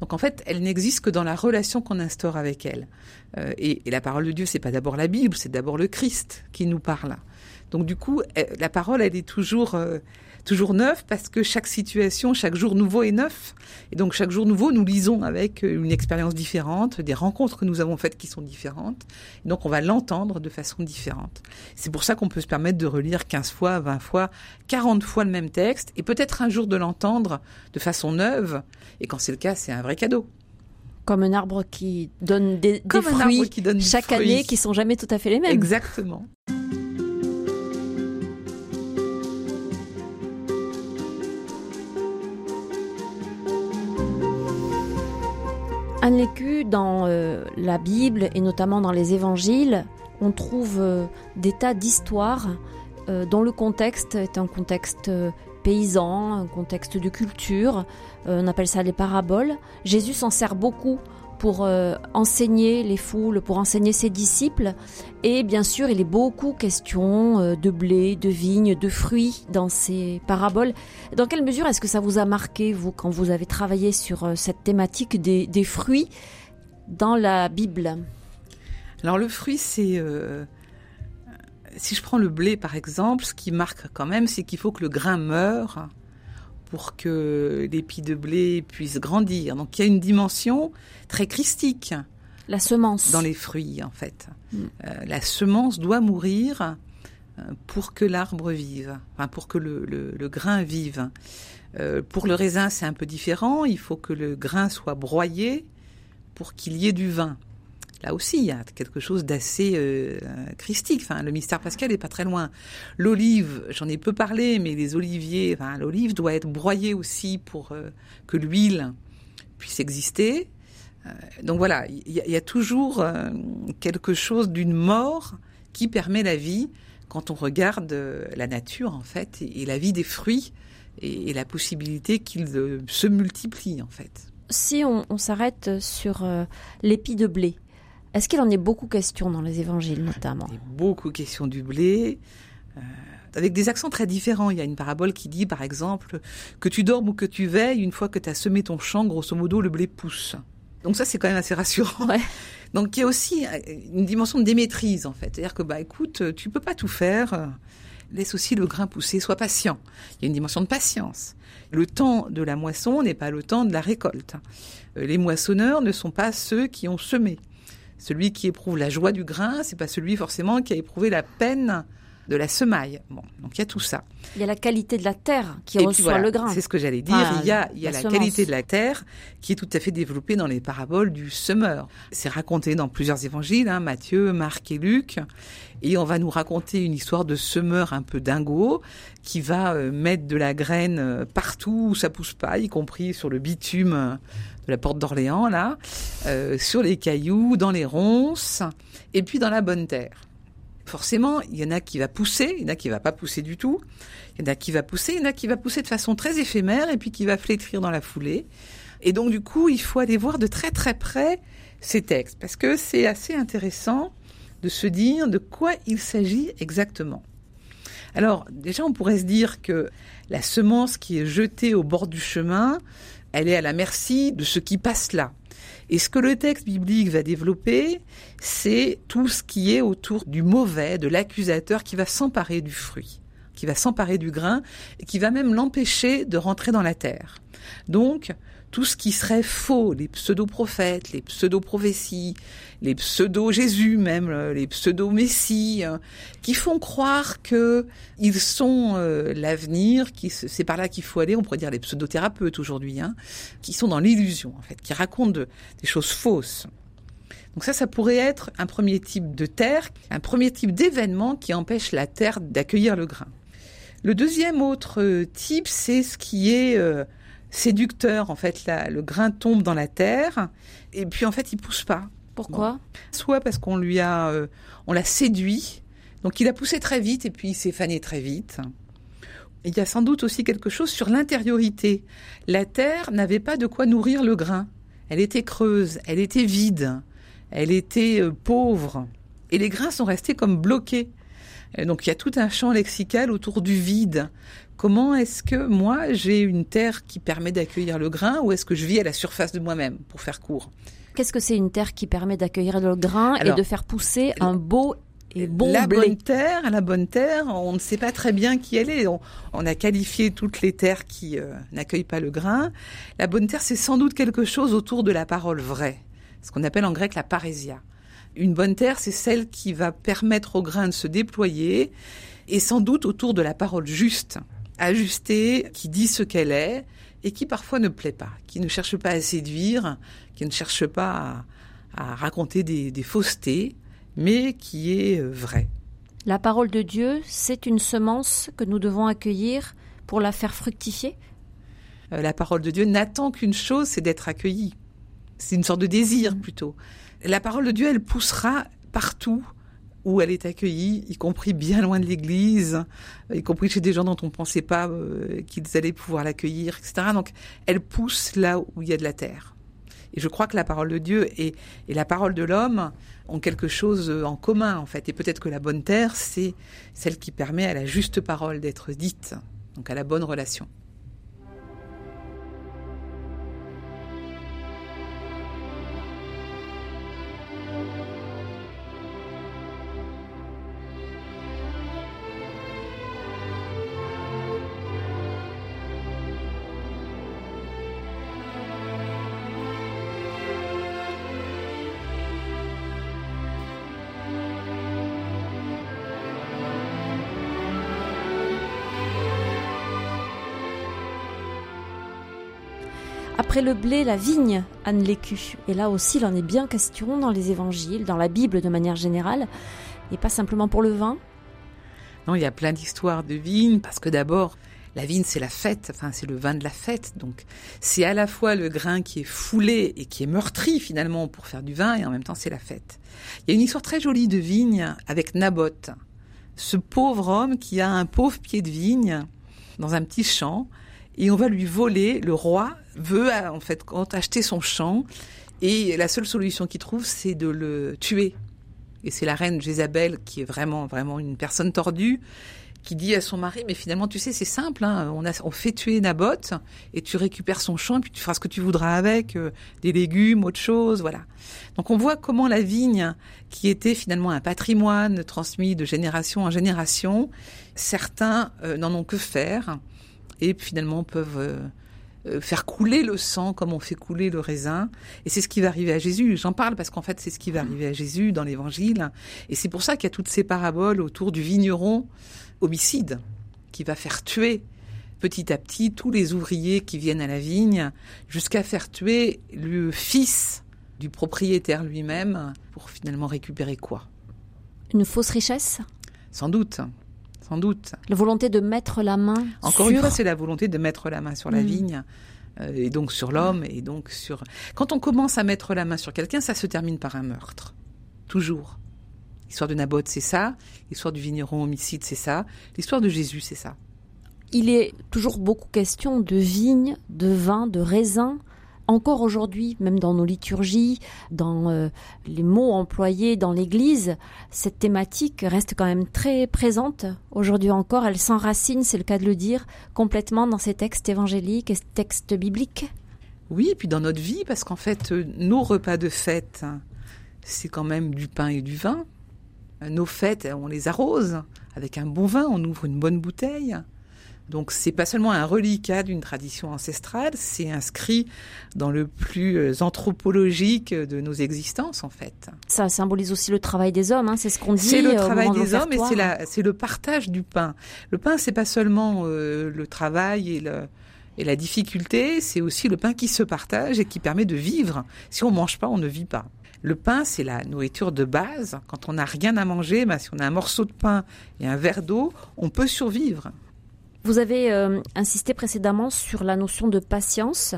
Donc en fait, elle n'existe que dans la relation qu'on instaure avec elle. Euh, et, la parole de Dieu, c'est pas d'abord la Bible, c'est d'abord le Christ qui nous parle. Donc du coup, la parole, elle est toujours euh, toujours neuve parce que chaque situation, chaque jour nouveau est neuf. Et donc chaque jour nouveau, nous lisons avec une expérience différente, des rencontres que nous avons faites qui sont différentes. Et donc on va l'entendre de façon différente. C'est pour ça qu'on peut se permettre de relire 15 fois, 20 fois, 40 fois le même texte et peut-être un jour de l'entendre de façon neuve. Et quand c'est le cas, c'est un vrai cadeau comme un arbre qui donne des, fruits qui donne chaque année qui sont jamais tout à fait les mêmes. Exactement. Anne Lécu, dans euh, la Bible et notamment dans les évangiles, on trouve euh, des tas d'histoires euh, dont le contexte est un contexte paysan, un contexte de culture, on appelle ça les paraboles. Jésus s'en sert beaucoup pour euh, enseigner les foules, pour enseigner ses disciples. Et bien sûr, il est beaucoup question euh, de blé, de vignes, de fruits dans ces paraboles. Dans quelle mesure est-ce que ça vous a marqué, vous, quand vous avez travaillé sur euh, cette thématique des, fruits dans la Bible? Alors le fruit, c'est... si je prends le blé, par exemple, ce qui marque quand même, c'est qu'il faut que le grain meure pour que l'épi de blé puisse grandir. Donc il y a une dimension très christique. La semence. Dans les fruits, en fait. Mm. Euh, la semence doit mourir euh, pour que l'arbre vive, enfin pour que le, le, grain vive. Euh, pour le raisin, c'est un peu différent. Il faut que le grain soit broyé pour qu'il y ait du vin là aussi, il y a quelque chose d'assez euh, christique. Enfin, le mystère pascal n'est pas très loin. L'olive, j'en ai peu parlé, mais les oliviers, enfin, l'olive doit être broyée aussi pour euh, que l'huile puisse exister. Euh, donc voilà, il y, a toujours quelque chose d'une mort qui permet la vie quand on regarde la nature, en fait, et, la vie des fruits et, la possibilité qu'ils se multiplient, en fait. Si on, on s'arrête sur l'épi de blé, est-ce qu'il en est beaucoup question dans les évangiles notamment Il y a beaucoup question du blé. Euh, avec des accents très différents. Il y a une parabole qui dit, par exemple, que tu dormes ou que tu veilles, une fois que tu as semé ton champ, grosso modo, le blé pousse. Donc ça, c'est quand même assez rassurant. Donc il y a aussi euh, une dimension de démaîtrise, en fait. C'est-à-dire que, bah, écoute, tu peux pas tout faire. Laisse aussi le grain pousser, sois patient. Il y a une dimension de patience. Le temps de la moisson n'est pas le temps de la récolte. Euh, les moissonneurs ne sont pas ceux qui ont semé. Celui qui éprouve la joie du grain, c'est pas celui forcément qui a éprouvé la peine de la semaille. Bon, donc il y a tout ça. Il y a la qualité de la terre qui reçoit le grain. C'est ce que j'allais dire. il y a, il y a la, qualité de la terre qui est tout à fait développée dans les paraboles du semeur. C'est raconté dans plusieurs évangiles, hein, Matthieu, Marc et Luc. Et on va nous raconter une histoire de semeur un peu dingo qui va euh, mettre de la graine euh, partout où ça pousse pas, y compris sur le bitume la porte d'Orléans, là, sur les cailloux, dans les ronces, et puis dans la bonne terre. Forcément, il y en a qui va pousser, il y en a qui va pas pousser du tout, il y en a qui va pousser, il y en a qui va pousser de façon très éphémère et puis qui va flétrir dans la foulée. Et donc du coup, il faut aller voir de très très près ces textes parce que c'est assez intéressant de se dire de quoi il s'agit exactement. Alors déjà, on pourrait se dire que la semence qui est jetée au bord du chemin, elle est à la merci de ce qui passe là. Et ce que le texte biblique va développer, c'est tout ce qui est autour du mauvais, de l'accusateur qui va s'emparer du fruit, qui va s'emparer du grain et qui va même l'empêcher de rentrer dans la terre. Donc, tout ce qui serait faux, les pseudo-prophètes, les pseudo-prophéties, les pseudo-Jésus même, euh, les pseudo-Messie, euh, qui font croire que ils sont euh, l'avenir, c'est par là qu'il faut aller, on pourrait dire les pseudo-thérapeutes aujourd'hui, hein, qui sont dans l'illusion en fait, qui racontent des choses fausses. Donc ça, ça pourrait être un premier type de terre, un premier type d'événement qui empêche la terre d'accueillir le grain. Le deuxième autre type, c'est ce qui est séducteur. En fait, le grain tombe dans la terre et puis en fait, il pousse pas. Pourquoi? Soit parce qu'on lui a, euh, on l'a séduit, donc il a poussé très vite et puis il s'est fané très vite. Il y a sans doute aussi quelque chose sur l'intériorité. La terre n'avait pas de quoi nourrir le grain. Elle était creuse, elle était vide, elle était euh, pauvre. Et les grains sont restés comme bloqués. Donc il y a tout un champ lexical autour du vide, Comment est-ce que moi j'ai une terre qui permet d'accueillir le grain ou est-ce que je vis à la surface de moi-même, pour faire court? Qu'est-ce que c'est une terre qui permet d'accueillir le grain et de faire pousser un beau et bon la blé? bonne terre, la bonne terre, on ne sait pas très bien qui elle est. On, a qualifié toutes les terres qui euh, n'accueillent pas le grain. La bonne terre, c'est sans doute quelque chose autour de la parole vraie, ce qu'on appelle en grec la parésia. Une bonne terre, c'est celle qui va permettre au grain de se déployer, et sans doute autour de la parole juste ajustée, qui dit ce qu'elle est et qui parfois ne plaît pas, qui ne cherche pas à séduire, qui ne cherche pas à, raconter des, faussetés, mais qui est euh, vraie. La parole de Dieu, c'est une semence que nous devons accueillir pour la faire fructifier euh, La parole de Dieu n'attend qu'une chose, c'est d'être accueillie. C'est une sorte de désir plutôt. La parole de Dieu, elle poussera partout où elle est accueillie, y compris bien loin de l'église, y compris chez des gens dont on ne pensait pas euh, qu'ils allaient pouvoir l'accueillir, etc. Donc, elle pousse là où il y a de la terre. Et je crois que la parole de Dieu et, et la parole de l'homme ont quelque chose en commun, en fait. Et peut-être que la bonne terre, c'est celle qui permet à la juste parole d'être dite, donc à la bonne relation. Après le blé, la vigne, Anne Lécu. Et là aussi, il en est bien question dans les évangiles, dans la Bible de manière générale, et pas simplement pour le vin. Non, il y a plein d'histoires de vigne, parce que d'abord, la vigne, c'est la fête, enfin, c'est le vin de la fête. Donc, c'est à la fois le grain qui est foulé et qui est meurtri, finalement, pour faire du vin, et en même temps, c'est la fête. Il y a une histoire très jolie de vigne avec Naboth. Ce pauvre homme qui a un pauvre pied de vigne dans un petit champ, et on va lui voler. Le roi veut en fait acheter son champ et la seule solution qu'il trouve, c'est de le tuer. Et c'est la reine Jézabel qui est vraiment vraiment une personne tordue qui dit à son mari mais finalement tu sais c'est simple hein, on fait tuer Naboth et tu récupères son champ et puis tu feras ce que tu voudras avec euh, des légumes autre chose voilà donc on voit comment la vigne qui était finalement un patrimoine transmis de génération en génération certains euh, n'en ont que faire et finalement peuvent euh, euh, faire couler le sang comme on fait couler le raisin. Et c'est ce qui va arriver à Jésus. J'en parle parce qu'en fait, c'est ce qui va arriver à Jésus dans l'évangile. Et c'est pour ça qu'il y a toutes ces paraboles autour du vigneron homicide qui va faire tuer petit à petit tous les ouvriers qui viennent à la vigne jusqu'à faire tuer le fils du propriétaire lui-même pour finalement récupérer quoi? Une fausse richesse? Sans doute. Sans doute. La volonté de mettre la main Encore sur... une fois, c'est la volonté de mettre la main sur la Mm. vigne euh, et donc sur l'homme et donc sur. Quand on commence à mettre la main sur quelqu'un, ça se termine par un meurtre. Toujours. L'histoire de Naboth, c'est ça. L'histoire du vigneron homicide, c'est ça. L'histoire de Jésus, c'est ça. Il est toujours beaucoup question de vignes, de vin, de raisins. Encore aujourd'hui, même dans nos liturgies, dans euh, les mots employés dans l'Église, cette thématique reste quand même très présente. Aujourd'hui encore, elle s'enracine, c'est le cas de le dire, complètement dans ces textes évangéliques et ces textes bibliques. Oui, puis dans notre vie, parce qu'en fait, euh, nos repas de fête, c'est quand même du pain et du vin. Nos fêtes, on les arrose avec un bon vin, on ouvre une bonne bouteille. Donc c'est pas seulement un reliquat d'une tradition ancestrale, c'est inscrit dans le plus euh, anthropologique de nos existences en fait. Ça symbolise aussi le travail des hommes, hein, c'est ce qu'on dit. C'est le euh, travail des hommes et c'est le partage du pain. Le pain c'est pas seulement euh, le travail et le et la difficulté, c'est aussi le pain qui se partage et qui permet de vivre. Si on mange pas, on ne vit pas. Le pain, c'est la nourriture de base. Quand on n'a rien à manger, bah, si on a un morceau de pain et un verre d'eau, on peut survivre. Vous avez euh, insisté précédemment sur la notion de patience.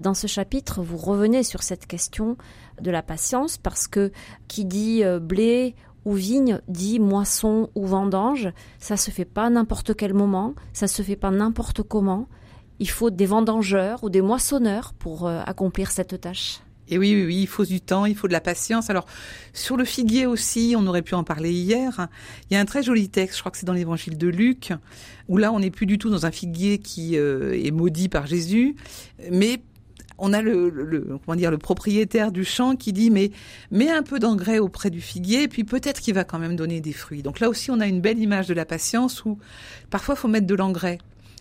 Dans ce chapitre, vous revenez sur cette question de la patience parce que qui dit euh, blé ou vigne dit moisson ou vendange. Ça se fait pas n'importe quel moment, ça se fait pas n'importe comment. Il faut des vendangeurs ou des moissonneurs pour euh, accomplir cette tâche. Et oui, oui, il faut du temps, il faut de la patience. Alors, sur le figuier aussi, on aurait pu en parler hier. Il y a un très joli texte, je crois que c'est dans l'évangile de Luc, où là, on n'est plus du tout dans un figuier qui euh, est maudit par Jésus, mais on a le, comment dire le propriétaire du champ qui dit mais mets un peu d'engrais auprès du figuier, puis peut-être qu'il va quand même donner des fruits. Donc là aussi, on a une belle image de la patience où parfois faut mettre de l'engrais.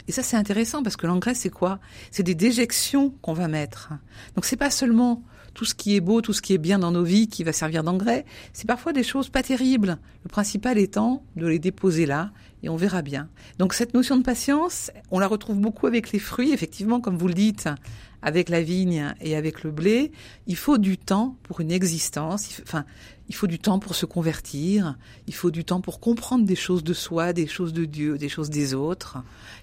Et ça, c'est intéressant parce que l'engrais, c'est quoi? C'est des déjections qu'on va mettre. Donc c'est pas seulement tout ce qui est beau, tout ce qui est bien dans nos vies qui va servir d'engrais. C'est parfois des choses pas terribles. Le principal étant de les déposer là et on verra bien. Donc cette notion de patience, on la retrouve beaucoup avec les fruits, effectivement, comme vous le dites, avec la vigne et avec le blé. Il faut du temps pour une existence. Enfin, il faut du temps pour se convertir. Il faut du temps pour comprendre des choses de soi, des choses de Dieu, des choses des autres.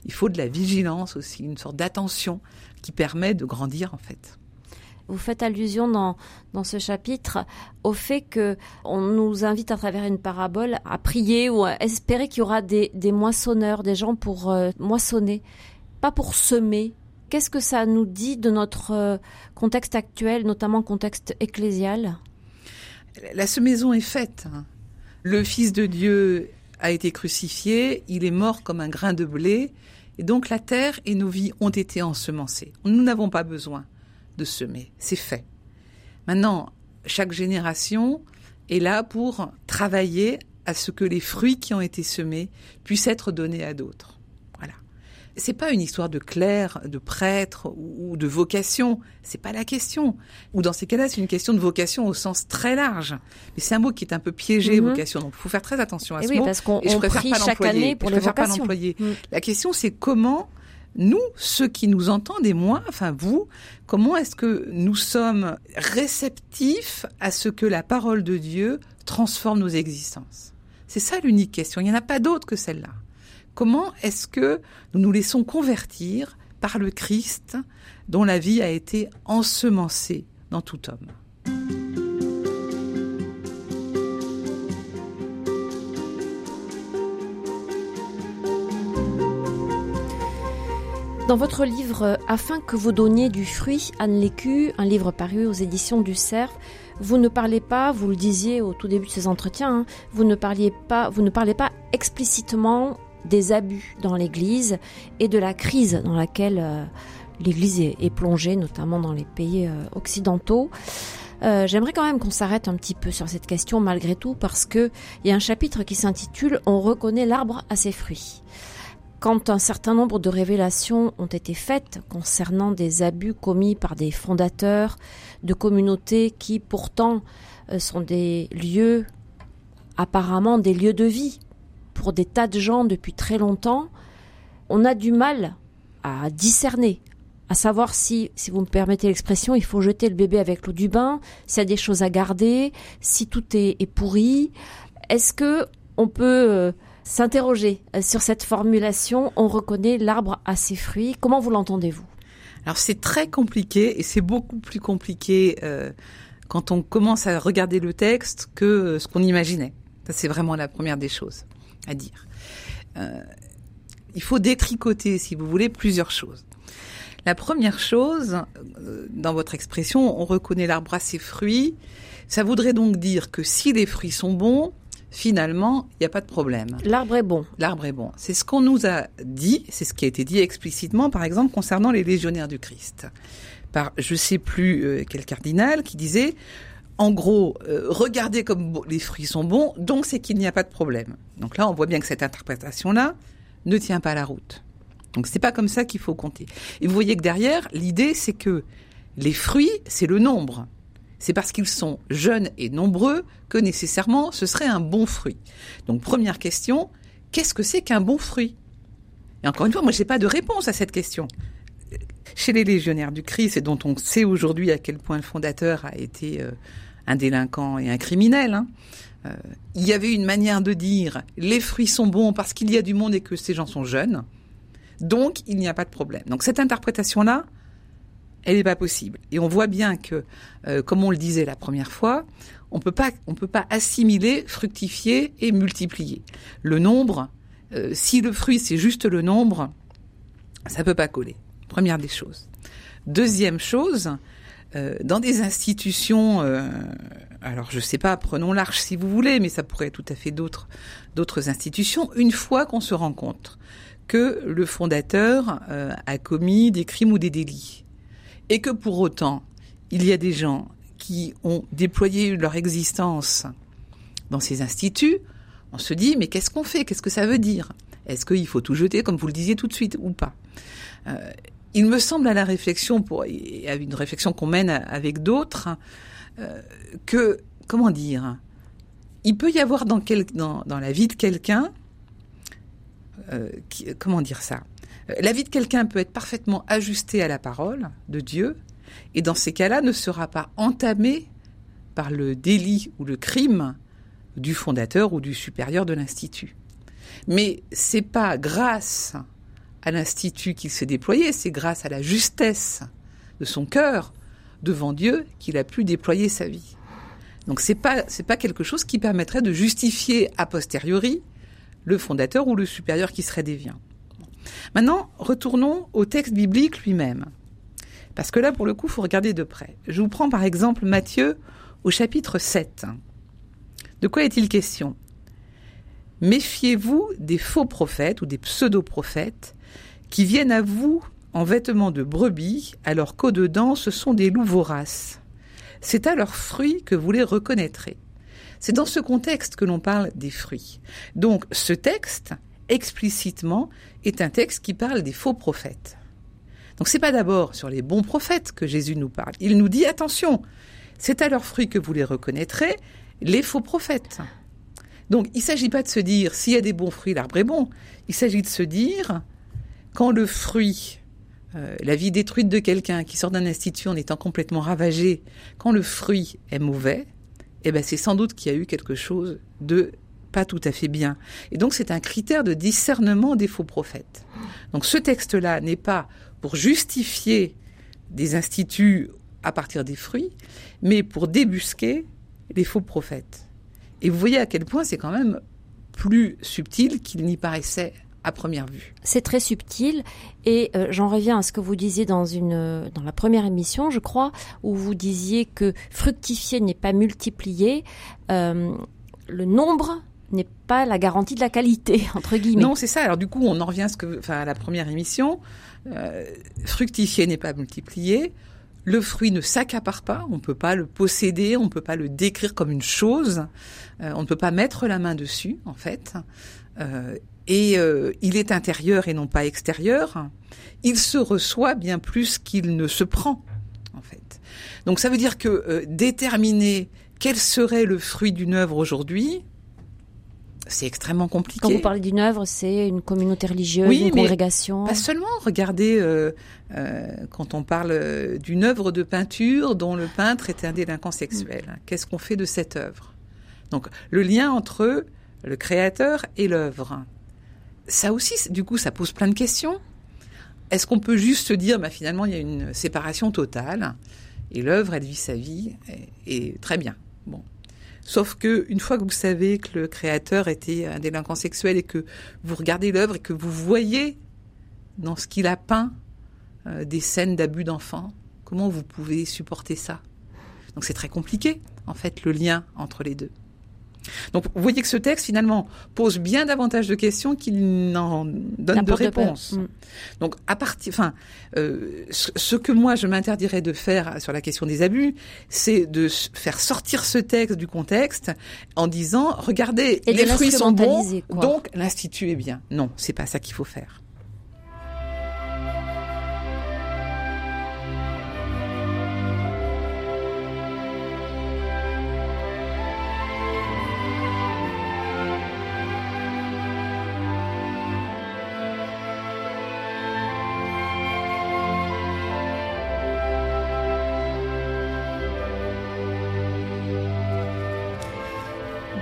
Il faut de la vigilance aussi, une sorte d'attention qui permet de grandir en fait. Vous faites allusion dans, ce chapitre au fait que on nous invite à travers une parabole à prier ou à espérer qu'il y aura des, des moissonneurs, des gens pour euh, moissonner, pas pour semer. Qu'est-ce que ça nous dit de notre euh, contexte actuel, notamment contexte ecclésial? La semaison est faite. hein. Le Fils de Dieu a été crucifié, il est mort comme un grain de blé, et donc la terre et nos vies ont été ensemencées. Nous n'avons pas besoin de semer, c'est fait. Maintenant, chaque génération est là pour travailler à ce que les fruits qui ont été semés puissent être donnés à d'autres. Voilà. C'est pas une histoire de clerc, de prêtre ou de vocation. C'est pas la question. Ou dans ces cas-là, c'est une question de vocation au sens très large. Mais c'est un mot qui est un peu piégé, Mhm. vocation. Donc, il faut faire très attention à Et ce oui, mot. parce qu'on prie pas chaque année pour Je les pas vocations. l'employer. Mm. La question, c'est comment nous, ceux qui nous entendent et moi, enfin vous, comment est-ce que nous sommes réceptifs à ce que la parole de Dieu transforme nos existences? C'est ça l'unique question. Il n'y en a pas d'autre que celle-là. Comment est-ce que nous nous laissons convertir par le Christ dont la vie a été ensemencée dans tout homme? Dans votre livre euh, Afin que vous donniez du fruit, Anne Lécu, un livre paru aux éditions du Cerf, vous ne parlez pas, vous le disiez au tout début de ces entretiens, hein, vous ne parliez pas, vous ne parlez pas explicitement des abus dans l'Église et de la crise dans laquelle euh, l'Église est, plongée, notamment dans les pays euh, occidentaux. J'aimerais quand même qu'on s'arrête un petit peu sur cette question malgré tout parce que il y a un chapitre qui s'intitule On reconnaît l'arbre à ses fruits. Quand un certain nombre de révélations ont été faites concernant des abus commis par des fondateurs de communautés qui pourtant euh, sont des lieux, apparemment des lieux de vie pour des tas de gens depuis très longtemps, on a du mal à discerner, à savoir si, si vous me permettez l'expression, il faut jeter le bébé avec l'eau du bain, s'il y a des choses à garder, si tout est, est pourri. Est-ce que on peut euh, s'interroger euh, sur cette formulation On reconnaît l'arbre à ses fruits. Comment vous l'entendez-vous? Alors c'est très compliqué et c'est beaucoup plus compliqué euh, quand on commence à regarder le texte que ce qu'on imaginait. Ça c'est vraiment la première des choses à dire. il faut détricoter, si vous voulez, plusieurs choses. La première chose, euh, dans votre expression, on reconnaît l'arbre à ses fruits. Ça voudrait donc dire que si les fruits sont bons, finalement, il n'y a pas de problème. L'arbre est bon. L'arbre est bon. C'est ce qu'on nous a dit, c'est ce qui a été dit explicitement, par exemple, concernant les légionnaires du Christ. Par, je sais plus euh, quel cardinal, qui disait, en gros, euh, regardez comme les fruits sont bons, donc c'est qu'il n'y a pas de problème. Donc là, on voit bien que cette interprétation-là ne tient pas la route. Donc c'est pas comme ça qu'il faut compter. Et vous voyez que derrière, l'idée c'est que les fruits, c'est le nombre. C'est parce qu'ils sont jeunes et nombreux que nécessairement ce serait un bon fruit. Donc première question, qu'est-ce que c'est qu'un bon fruit? Et encore une fois, moi j'ai pas de réponse à cette question. Chez les légionnaires du Christ, et dont on sait aujourd'hui à quel point le fondateur a été euh, un délinquant et un criminel, hein, euh, il y avait une manière de dire les fruits sont bons parce qu'il y a du monde et que ces gens sont jeunes. Donc, il n'y a pas de problème. Donc, cette interprétation-là, elle n'est pas possible. Et on voit bien que, euh, comme on le disait la première fois, on peut pas, on peut pas assimiler, fructifier et multiplier. Le nombre, euh, si le fruit c'est juste le nombre, ça peut pas coller. Première des choses. Deuxième chose, euh, dans des institutions, alors je sais pas, prenons l'arche si vous voulez, mais ça pourrait être tout à fait d'autres d'autres institutions. Une fois qu'on se rencontre que le fondateur a commis des crimes ou des délits. Et que pour autant, il y a des gens qui ont déployé leur existence dans ces instituts, on se dit, mais qu'est-ce qu'on fait? Qu'est-ce que ça veut dire? Est-ce qu'il faut tout jeter, comme vous le disiez tout de suite, ou pas? Euh, Il me semble à la réflexion, et à une réflexion qu'on mène avec d'autres, euh, que, comment dire, il peut y avoir dans, la vie de quelqu'un euh, comment dire ça? La vie de quelqu'un peut être parfaitement ajustée à la parole de Dieu, et dans ces cas-là ne sera pas entamée par le délit ou le crime du fondateur ou du supérieur de l'institut. Mais c'est pas grâce à l'institut qu'il s'est déployé, c'est grâce à la justesse de son cœur devant Dieu qu'il a pu déployer sa vie. Donc c'est pas pas quelque chose qui permettrait de justifier a posteriori le fondateur ou le supérieur qui serait déviant. Maintenant, retournons au texte biblique lui-même. Parce que là, pour le coup, il faut regarder de près. Je vous prends par exemple Matthieu au chapitre 7. De quoi est-il question? Méfiez-vous des faux prophètes ou des pseudo-prophètes qui viennent à vous en vêtements de brebis, alors qu'au-dedans ce sont des loups voraces. C'est à leurs fruits que vous les reconnaîtrez. C'est dans ce contexte que l'on parle des fruits. Donc ce texte, explicitement, est un texte qui parle des faux prophètes. Donc c'est pas d'abord sur les bons prophètes que Jésus nous parle. Il nous dit attention, c'est à leurs fruits que vous les reconnaîtrez, les faux prophètes. Donc il ne s'agit pas de se dire s'il y a des bons fruits, l'arbre est bon. Il s'agit de se dire quand le fruit, euh, la vie détruite de quelqu'un qui sort d'un institut en étant complètement ravagé, quand le fruit est mauvais, eh ben c'est sans doute qu'il y a eu quelque chose de pas tout à fait bien. Et donc c'est un critère de discernement des faux prophètes. Donc ce texte-là n'est pas pour justifier des instituts à partir des fruits, mais pour débusquer les faux prophètes. Et vous voyez à quel point c'est quand même plus subtil qu'il n'y paraissait à première vue. C'est très subtil et euh, j'en reviens à ce que vous disiez dans une dans la première émission, je crois, où vous disiez que fructifier n'est pas multiplier. Euh, le nombre n'est pas la garantie de la qualité entre guillemets. Non, c'est ça. Alors du coup, on en revient à ce que, enfin, à la première émission. Euh, fructifier n'est pas multiplier. Le fruit ne s'accapare pas, on ne peut pas le posséder, on ne peut pas le décrire comme une chose, on ne peut pas mettre la main dessus, en fait. et euh, il est intérieur et non pas extérieur, il se reçoit bien plus qu'il ne se prend, en fait. Donc ça veut dire que euh, déterminer quel serait le fruit d'une œuvre aujourd'hui, c'est extrêmement compliqué. Quand vous parlez d'une œuvre, c'est une communauté religieuse, une congrégation. Pas seulement. Regardez, euh, euh, quand on parle euh, d'une œuvre de peinture dont le peintre était un délinquant sexuel, mm. qu'est-ce qu'on fait de cette œuvre? Donc, le lien entre le créateur et l'œuvre. Ça aussi, du coup, ça pose plein de questions. Est-ce qu'on peut juste se dire, bah, finalement, il y a une séparation totale? Et l'œuvre, elle vit sa vie et, et très bien. Bon, Sauf que une fois que vous savez que le créateur était un délinquant sexuel et que vous regardez l'œuvre et que vous voyez dans ce qu'il a peint euh, des scènes d'abus d'enfants, comment vous pouvez supporter ça? Donc c'est très compliqué en fait le lien entre les deux. Donc vous voyez que ce texte finalement pose bien davantage de questions qu'il n'en donne de réponses. Mm. Donc à partir, enfin, euh, ce que moi je m'interdirais de faire sur la question des abus, c'est de faire sortir ce texte du contexte en disant regardez les fruits sont bons, donc l'institut est bien. Non, c'est pas ça qu'il faut faire.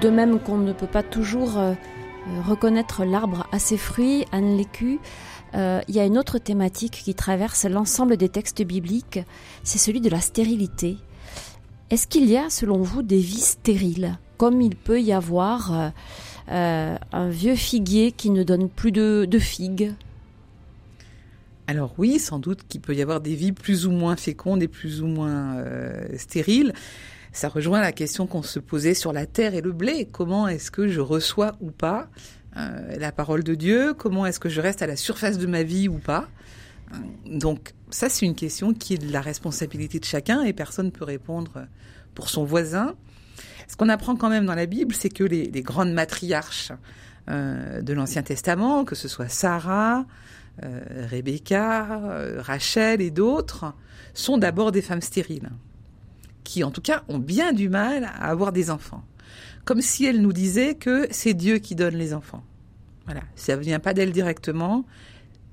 De même qu'on ne peut pas toujours euh, euh, reconnaître l'arbre à ses fruits, Anne Lécu, euh, il y a une autre thématique qui traverse l'ensemble des textes bibliques, c'est celui de la stérilité. Est-ce qu'il y a, selon vous, des vies stériles, comme il peut y avoir un vieux figuier qui ne donne plus de, figues? Alors oui, sans doute qu'il peut y avoir des vies plus ou moins fécondes et plus ou moins stériles ça rejoint la question qu'on se posait sur la terre et le blé. Comment est-ce que je reçois ou pas euh, la parole de Dieu? Comment est-ce que je reste à la surface de ma vie ou pas? Euh, Donc ça, c'est une question qui est de la responsabilité de chacun et personne ne peut répondre pour son voisin. Ce qu'on apprend quand même dans la Bible, c'est que les, grandes matriarches euh, de l'Ancien Testament, que ce soit Sarah, Rebecca, Rachel et d'autres, sont d'abord des femmes stériles qui en tout cas ont bien du mal à avoir des enfants. Comme si elle nous disait que c'est Dieu qui donne les enfants. Voilà, ça ne vient pas d'elle directement,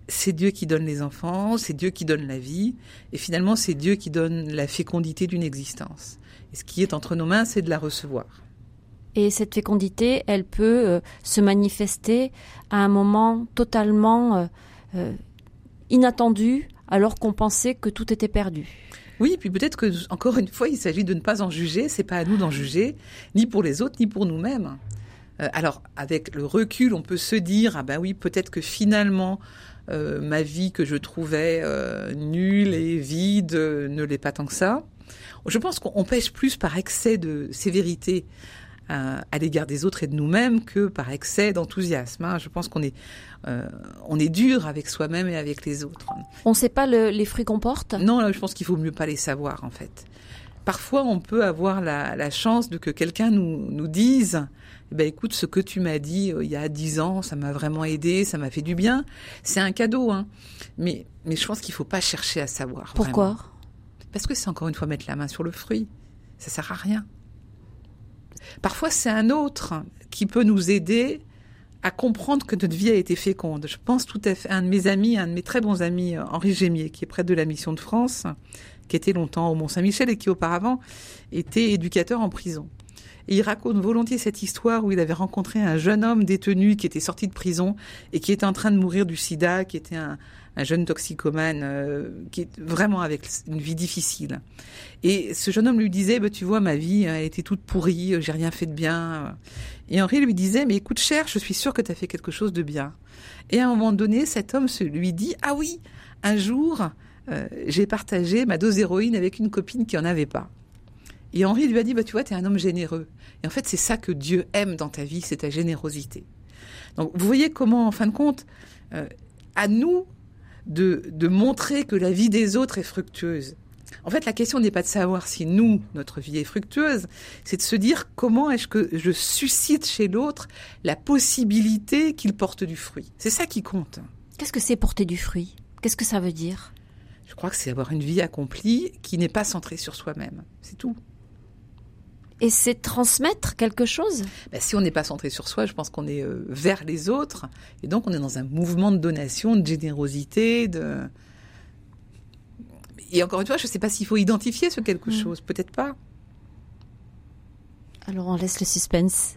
c'est Dieu qui donne les enfants, c'est Dieu qui donne la vie, et finalement c'est Dieu qui donne la fécondité d'une existence. Et ce qui est entre nos mains, c'est de la recevoir. Et cette fécondité, elle peut euh, se manifester à un moment totalement euh, euh, inattendu, alors qu'on pensait que tout était perdu. Oui, puis peut-être que encore une fois, il s'agit de ne pas en juger. C'est pas à nous d'en juger, ni pour les autres, ni pour nous-mêmes. Euh, alors, avec le recul, on peut se dire ah ben oui, peut-être que finalement euh, ma vie que je trouvais euh, nulle et vide ne l'est pas tant que ça. Je pense qu'on pêche plus par excès de sévérité à, l'égard des autres et de nous-mêmes que par excès d'enthousiasme. Hein. Je pense qu'on est, euh, on est dur avec soi-même et avec les autres. On ne sait pas les fruits qu'on porte? Non, je pense qu'il faut mieux pas les savoir en fait. Parfois, on peut avoir la, chance de que quelqu'un nous, nous dise eh ben écoute, ce que tu m'as dit euh, il y a dix ans, ça m'a vraiment aidé, ça m'a fait du bien. C'est un cadeau, hein. Mais, mais je pense qu'il faut pas chercher à savoir. Pourquoi? Parce que c'est encore une fois mettre la main sur le fruit. Ça sert à rien. Parfois, c'est un autre qui peut nous aider à comprendre que notre vie a été féconde. Je pense tout à fait à un de mes amis, un de mes très bons amis, euh, Henri Gémier, qui est près de la Mission de France, qui était longtemps au Mont-Saint-Michel et qui auparavant était éducateur en prison. Il raconte volontiers cette histoire où il avait rencontré un jeune homme détenu qui était sorti de prison et qui était en train de mourir du sida, qui était un, un jeune toxicomane euh, qui est vraiment avec une vie difficile. Et ce jeune homme lui disait, bah, tu vois, ma vie, elle était toute pourrie, j'ai rien fait de bien. Et Henri lui disait, mais écoute, cher, je suis sûr que tu as fait quelque chose de bien. Et à un moment donné, cet homme se lui dit, ah oui, un jour, euh, j'ai partagé ma dose d'héroïne avec une copine qui en avait pas. Et Henri lui a dit, bah, tu vois, tu es un homme généreux. Et en fait, c'est ça que Dieu aime dans ta vie, c'est ta générosité. Donc, vous voyez comment, en fin de compte, euh, à nous de, montrer que la vie des autres est fructueuse. En fait, la question n'est pas de savoir si nous, notre vie est fructueuse, c'est de se dire comment est-ce que je suscite chez l'autre la possibilité qu'il porte du fruit. C'est ça qui compte. Qu'est-ce que c'est porter du fruit? Qu'est-ce que ça veut dire? Je crois que c'est avoir une vie accomplie qui n'est pas centrée sur soi-même. C'est tout. Et c'est transmettre quelque chose? Ben, Si on n'est pas centré sur soi, je pense qu'on est euh, vers les autres. Et donc on est dans un mouvement de donation, de générosité, de... Et encore une fois, je ne sais pas s'il faut identifier ce quelque mm. chose. Peut-être pas. Alors on laisse le suspense.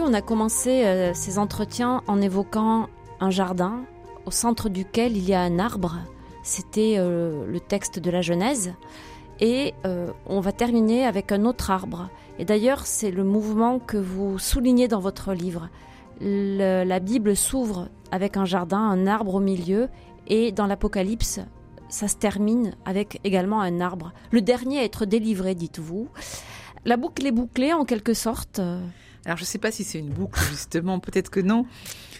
On a commencé euh, ces entretiens en évoquant un jardin au centre duquel il y a un arbre. C'était euh, le texte de la Genèse. Et euh, on va terminer avec un autre arbre. Et d'ailleurs, c'est le mouvement que vous soulignez dans votre livre. la Bible s'ouvre avec un jardin, un arbre au milieu, et dans l'Apocalypse, ça se termine avec également un arbre. Le dernier à être délivré, dites-vous. La boucle est bouclée en quelque sorte. Alors je ne sais pas si c'est une boucle justement, peut-être que non.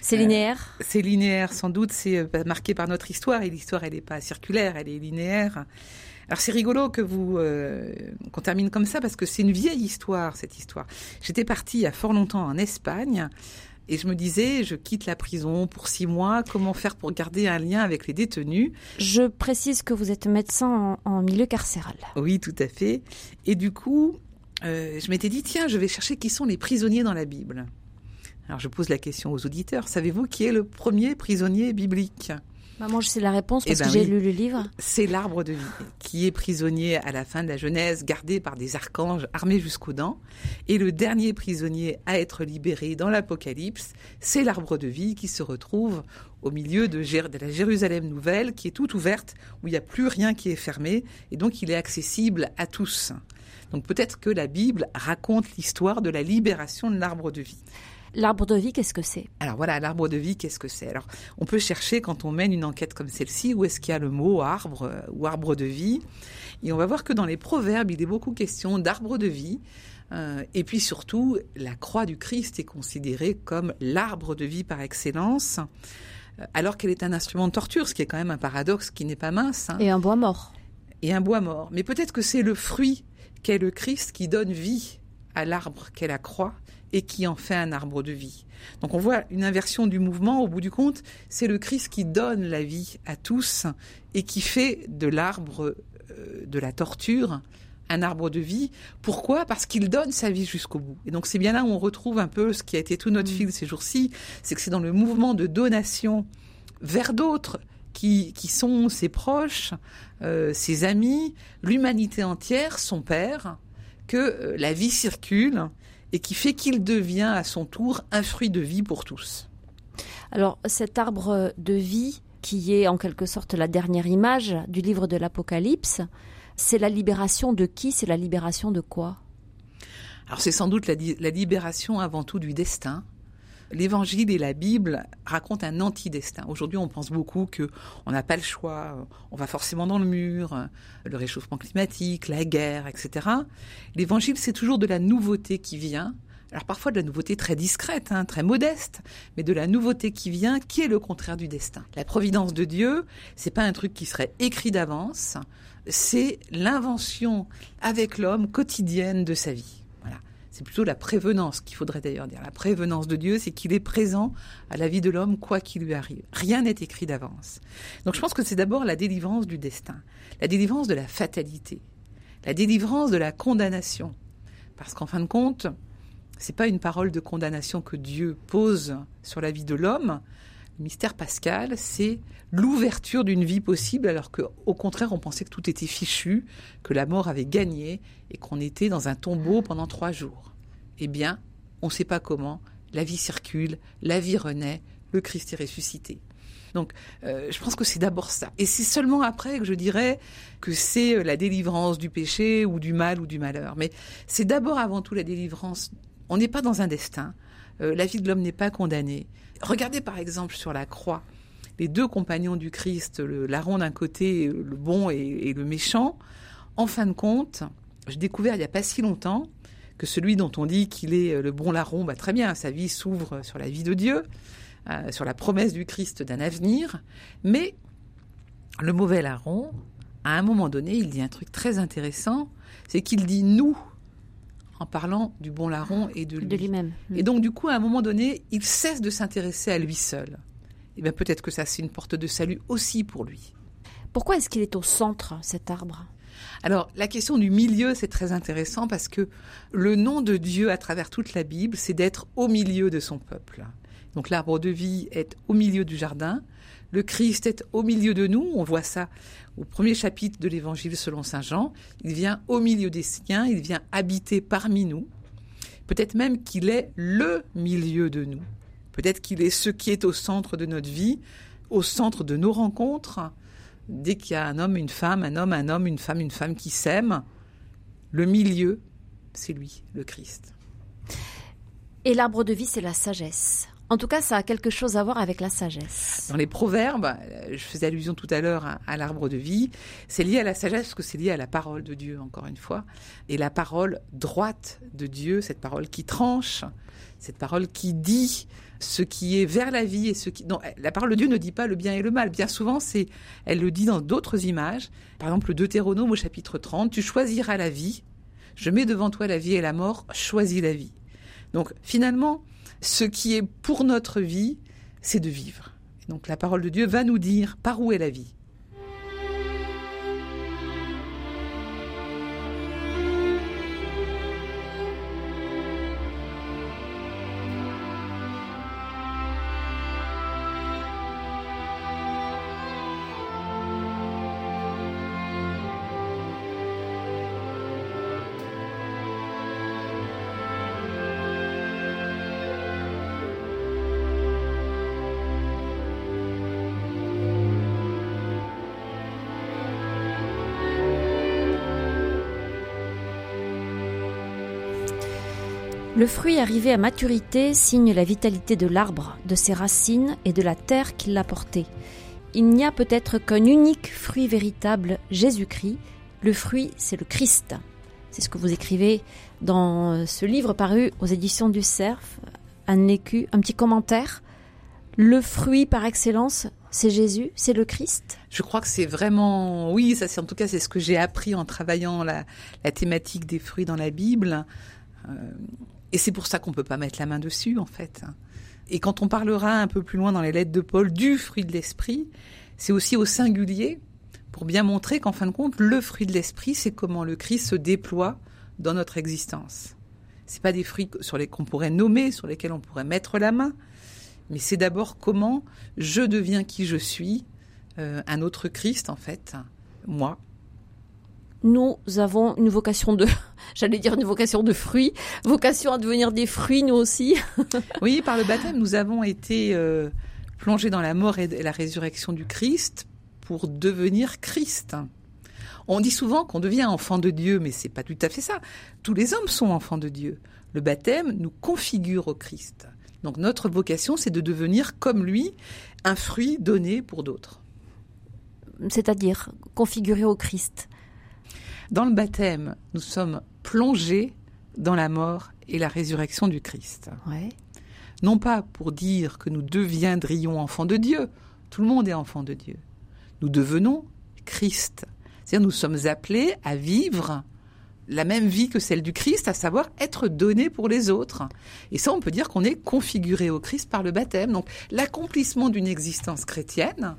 C'est linéaire euh, C'est linéaire, sans doute. C'est euh, marqué par notre histoire et l'histoire, elle n'est pas circulaire, elle est linéaire. Alors c'est rigolo que vous euh, qu'on termine comme ça parce que c'est une vieille histoire cette histoire. J'étais partie il y a fort longtemps en Espagne et je me disais je quitte la prison pour six mois. Comment faire pour garder un lien avec les détenus? Je précise que vous êtes médecin en, en milieu carcéral. Oui, tout à fait. Et du coup, euh, je m'étais dit, tiens, je vais chercher qui sont les prisonniers dans la Bible. Alors je pose la question aux auditeurs, savez-vous qui est le premier prisonnier biblique? Bah moi, je sais la réponse parce eh que ben j'ai lu le livre. C'est l'arbre de vie, qui est prisonnier à la fin de la Genèse, gardé par des archanges armés jusqu'aux dents. Et le dernier prisonnier à être libéré dans l'Apocalypse, c'est l'arbre de vie qui se retrouve au milieu de, de, la Jérusalem nouvelle, qui est toute ouverte, où il n'y a plus rien qui est fermé, et donc il est accessible à tous. Donc peut-être que la Bible raconte l'histoire de la libération de l'arbre de vie. L'arbre de vie, qu'est-ce que c'est? Alors voilà, l'arbre de vie, qu'est-ce que c'est? Alors on peut chercher quand on mène une enquête comme celle-ci, où est-ce qu'il y a le mot arbre euh, ou arbre de vie Et on va voir que dans les proverbes, il est beaucoup question d'arbre de vie. Euh, et puis surtout, la croix du Christ est considérée comme l'arbre de vie par excellence, euh, alors qu'elle est un instrument de torture, ce qui est quand même un paradoxe qui n'est pas mince. Hein. Et un bois mort. Et un bois mort. Mais peut-être que c'est le fruit qu'est le Christ qui donne vie à l'arbre qu'est la croix et qui en fait un arbre de vie. Donc on voit une inversion du mouvement, au bout du compte, c'est le Christ qui donne la vie à tous et qui fait de l'arbre euh, de la torture un arbre de vie. Pourquoi? Parce qu'il donne sa vie jusqu'au bout. Et donc c'est bien là où on retrouve un peu ce qui a été tout notre mmh. fil ces jours-ci, c'est que c'est dans le mouvement de donation vers d'autres qui, qui sont ses proches, euh, ses amis, l'humanité entière, son père, que euh, la vie circule et qui fait qu'il devient à son tour un fruit de vie pour tous. Alors cet arbre de vie, qui est en quelque sorte la dernière image du livre de l'Apocalypse, c'est la libération de qui? C'est la libération de quoi? Alors c'est sans doute la, la libération avant tout du destin, L'évangile et la Bible racontent un anti-destin. Aujourd'hui, on pense beaucoup que on n'a pas le choix, on va forcément dans le mur, le réchauffement climatique, la guerre, etc. L'évangile, c'est toujours de la nouveauté qui vient. Alors parfois de la nouveauté très discrète, hein, très modeste, mais de la nouveauté qui vient, qui est le contraire du destin. La providence de Dieu, c'est pas un truc qui serait écrit d'avance, c'est l'invention avec l'homme quotidienne de sa vie. C'est plutôt la prévenance qu'il faudrait d'ailleurs dire. La prévenance de Dieu, c'est qu'il est présent à la vie de l'homme quoi qu'il lui arrive. Rien n'est écrit d'avance. Donc je pense que c'est d'abord la délivrance du destin, la délivrance de la fatalité, la délivrance de la condamnation. Parce qu'en fin de compte, c'est pas une parole de condamnation que Dieu pose sur la vie de l'homme. Le mystère pascal, c'est l'ouverture d'une vie possible, alors qu'au contraire, on pensait que tout était fichu, que la mort avait gagné et qu'on était dans un tombeau pendant trois jours. Eh bien, on ne sait pas comment, la vie circule, la vie renaît, le Christ est ressuscité. Donc, euh, je pense que c'est d'abord ça. Et c'est seulement après que je dirais que c'est euh, la délivrance du péché ou du mal ou du malheur. Mais c'est d'abord avant tout la délivrance. On n'est pas dans un destin. Euh, la vie de l'homme n'est pas condamnée. Regardez par exemple sur la croix les deux compagnons du Christ, le larron d'un côté, le bon et, le méchant. En fin de compte, j'ai découvert il n'y a pas si longtemps que celui dont on dit qu'il est euh, le bon larron, bah, très bien, sa vie s'ouvre sur la vie de Dieu, euh, sur la promesse du Christ d'un avenir, mais le mauvais larron, à un moment donné, il dit un truc très intéressant, c'est qu'il dit nous en parlant du bon larron et de lui. même Et donc, du coup, à un moment donné, il cesse de s'intéresser à lui seul. Et eh bien, peut-être que ça, c'est une porte de salut aussi pour lui. Pourquoi est-ce qu'il est au centre, cet arbre? Alors, la question du milieu, c'est très intéressant parce que le nom de Dieu à travers toute la Bible, c'est d'être au milieu de son peuple. Donc, l'arbre de vie est au milieu du jardin. Le Christ est au milieu de nous. On voit ça au premier chapitre de l'Évangile selon Saint Jean. Il vient au milieu des siens, il vient habiter parmi nous. Peut-être même qu'il est le milieu de nous. Peut-être qu'il est ce qui est au centre de notre vie, au centre de nos rencontres, dès qu'il y a un homme, une femme, un homme, un homme, une femme, une femme qui s'aiment, le milieu, c'est lui, le Christ. Et l'arbre de vie, c'est la sagesse. En tout cas, ça a quelque chose à voir avec la sagesse. Dans les proverbes, je faisais allusion tout à l'heure à, l'arbre de vie, c'est lié à la sagesse parce que c'est lié à la parole de Dieu, encore une fois. Et la parole droite de Dieu, cette parole qui tranche, cette parole qui dit ce qui est vers la vie et ce qui... Non, la parole de Dieu ne dit pas le bien et le mal. Bien souvent, c'est, elle le dit dans d'autres images. Par exemple, le Deutéronome au chapitre 30, tu choisiras la vie. Je mets devant toi la vie et la mort, choisis la vie. Donc, finalement, ce qui est pour notre vie, c'est de vivre. Donc, la parole de Dieu va nous dire par où est la vie. Le fruit arrivé à maturité signe la vitalité de l'arbre, de ses racines et de la terre qui l'a porté. Il n'y a peut-être qu'un unique fruit véritable, Jésus-Christ. Le fruit, c'est le Christ. C'est ce que vous écrivez dans ce livre paru aux éditions du Cerf, un écu, un petit commentaire? Le fruit par excellence, c'est Jésus, c'est le Christ? Je crois que c'est vraiment, oui, ça c'est en tout cas c'est ce que j'ai appris en travaillant la, thématique des fruits dans la Bible. Euh, et c'est pour ça qu'on ne peut pas mettre la main dessus, en fait. Et quand on parlera un peu plus loin dans les lettres de Paul du fruit de l'esprit, c'est aussi au singulier pour bien montrer qu'en fin de compte, le fruit de l'esprit, c'est comment le Christ se déploie dans notre existence. C'est pas des fruits sur les qu'on pourrait nommer, sur lesquels on pourrait mettre la main, mais c'est d'abord comment je deviens qui je suis, euh, un autre Christ en fait, moi, nous avons une vocation de, j'allais dire une vocation de fruits, vocation à devenir des fruits nous aussi. oui, par le baptême, nous avons été euh, plongés dans la mort et la résurrection du Christ pour devenir Christ. On dit souvent qu'on devient enfant de Dieu, mais c'est pas tout à fait ça. Tous les hommes sont enfants de Dieu. Le baptême nous configure au Christ. Donc notre vocation, c'est de devenir comme lui, un fruit donné pour d'autres. C'est-à-dire configurer au Christ. Dans le baptême, nous sommes plongés dans la mort et la résurrection du Christ. Non pas pour dire que nous deviendrions enfants de Dieu, tout le monde est enfant de Dieu. Nous devenons Christ. C'est-à-dire nous sommes appelés à vivre la même vie que celle du Christ, à savoir être donné pour les autres. Et ça, on peut dire qu'on est configuré au Christ par le baptême. Donc l'accomplissement d'une existence chrétienne,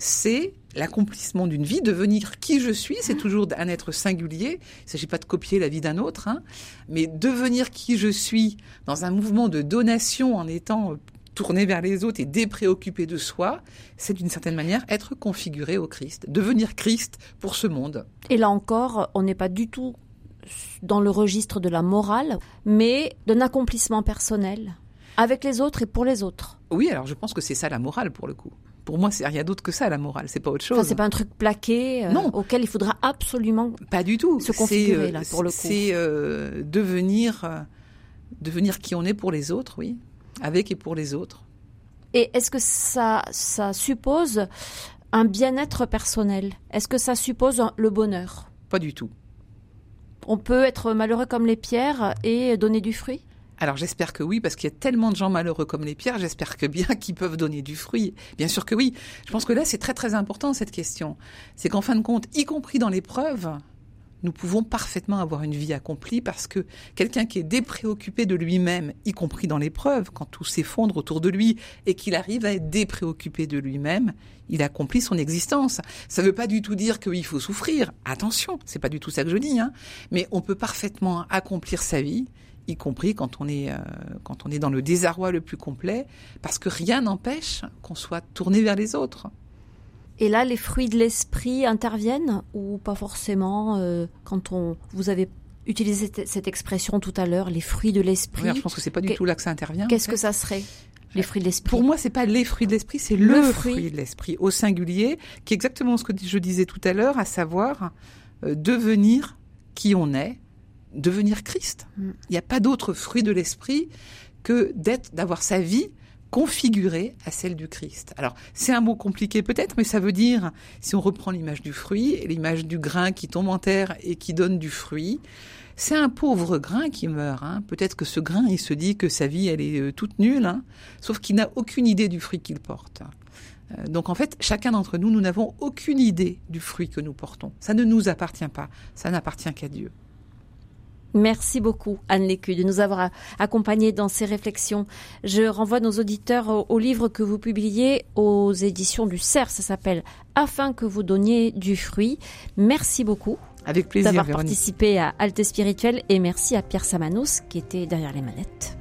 c'est l'accomplissement d'une vie, devenir qui je suis, c'est toujours un être singulier. Il ne s'agit pas de copier la vie d'un autre, hein, mais devenir qui je suis dans un mouvement de donation en étant tourné vers les autres et dépréoccupé de soi, c'est d'une certaine manière être configuré au Christ, devenir Christ pour ce monde. Et là encore, on n'est pas du tout dans le registre de la morale, mais d'un accomplissement personnel avec les autres et pour les autres. Oui, alors je pense que c'est ça la morale pour le coup pour moi, c'est rien d'autre que ça, la morale. C'est pas autre chose. Enfin, c'est pas un truc plaqué euh, auquel il faudra absolument pas du tout se configurer là pour le coup. C'est euh, devenir euh, devenir qui on est pour les autres, oui, avec et pour les autres. Et est-ce que ça ça suppose un bien-être personnel? Est-ce que ça suppose le bonheur? Pas du tout. On peut être malheureux comme les pierres et donner du fruit? Alors j'espère que oui, parce qu'il y a tellement de gens malheureux comme les pierres, j'espère que bien qu'ils peuvent donner du fruit. Bien sûr que oui. Je pense que là, c'est très très important cette question. C'est qu'en fin de compte, y compris dans l'épreuve, nous pouvons parfaitement avoir une vie accomplie parce que quelqu'un qui est dépréoccupé de lui-même, y compris dans l'épreuve, quand tout s'effondre autour de lui et qu'il arrive à être dépréoccupé de lui-même, il accomplit son existence. Ça ne veut pas du tout dire qu'il faut souffrir. Attention, c'est pas du tout ça que je dis, hein. Mais on peut parfaitement accomplir sa vie y compris quand on est euh, quand on est dans le désarroi le plus complet, parce que rien n'empêche qu'on soit tourné vers les autres. Et là, les fruits de l'esprit interviennent ou pas forcément euh, quand on vous avez utilisé cette, expression tout à l'heure, les fruits de l'esprit? je pense que c'est pas du tout là que ça intervient. Qu'est-ce que ça serait les fruits de l'esprit? Pour moi, c'est pas les fruits de l'esprit, c'est le, fruit. de l'esprit au singulier, qui est exactement ce que je disais tout à l'heure, à savoir euh, devenir qui on est, devenir Christ. Mm. Il n'y a pas d'autre fruit de l'esprit que d'être, d'avoir sa vie configurée à celle du Christ. Alors, c'est un mot compliqué peut-être, mais ça veut dire, si on reprend l'image du fruit, l'image du grain qui tombe en terre et qui donne du fruit, c'est un pauvre grain qui meurt. Hein. Peut-être que ce grain, il se dit que sa vie, elle est euh, toute nulle, hein, sauf qu'il n'a aucune idée du fruit qu'il porte. Euh, donc en fait, chacun d'entre nous, nous n'avons aucune idée du fruit que nous portons. Ça ne nous appartient pas, ça n'appartient qu'à Dieu. Merci beaucoup, Anne Lécu, de nous avoir accompagnés dans ces réflexions. Je renvoie nos auditeurs au, livre que vous publiez aux éditions du CERF. Ça s'appelle Afin que vous donniez du fruit. Merci beaucoup. Avec plaisir, D'avoir participé à Alte Spirituel et merci à Pierre Samanos qui était derrière les manettes.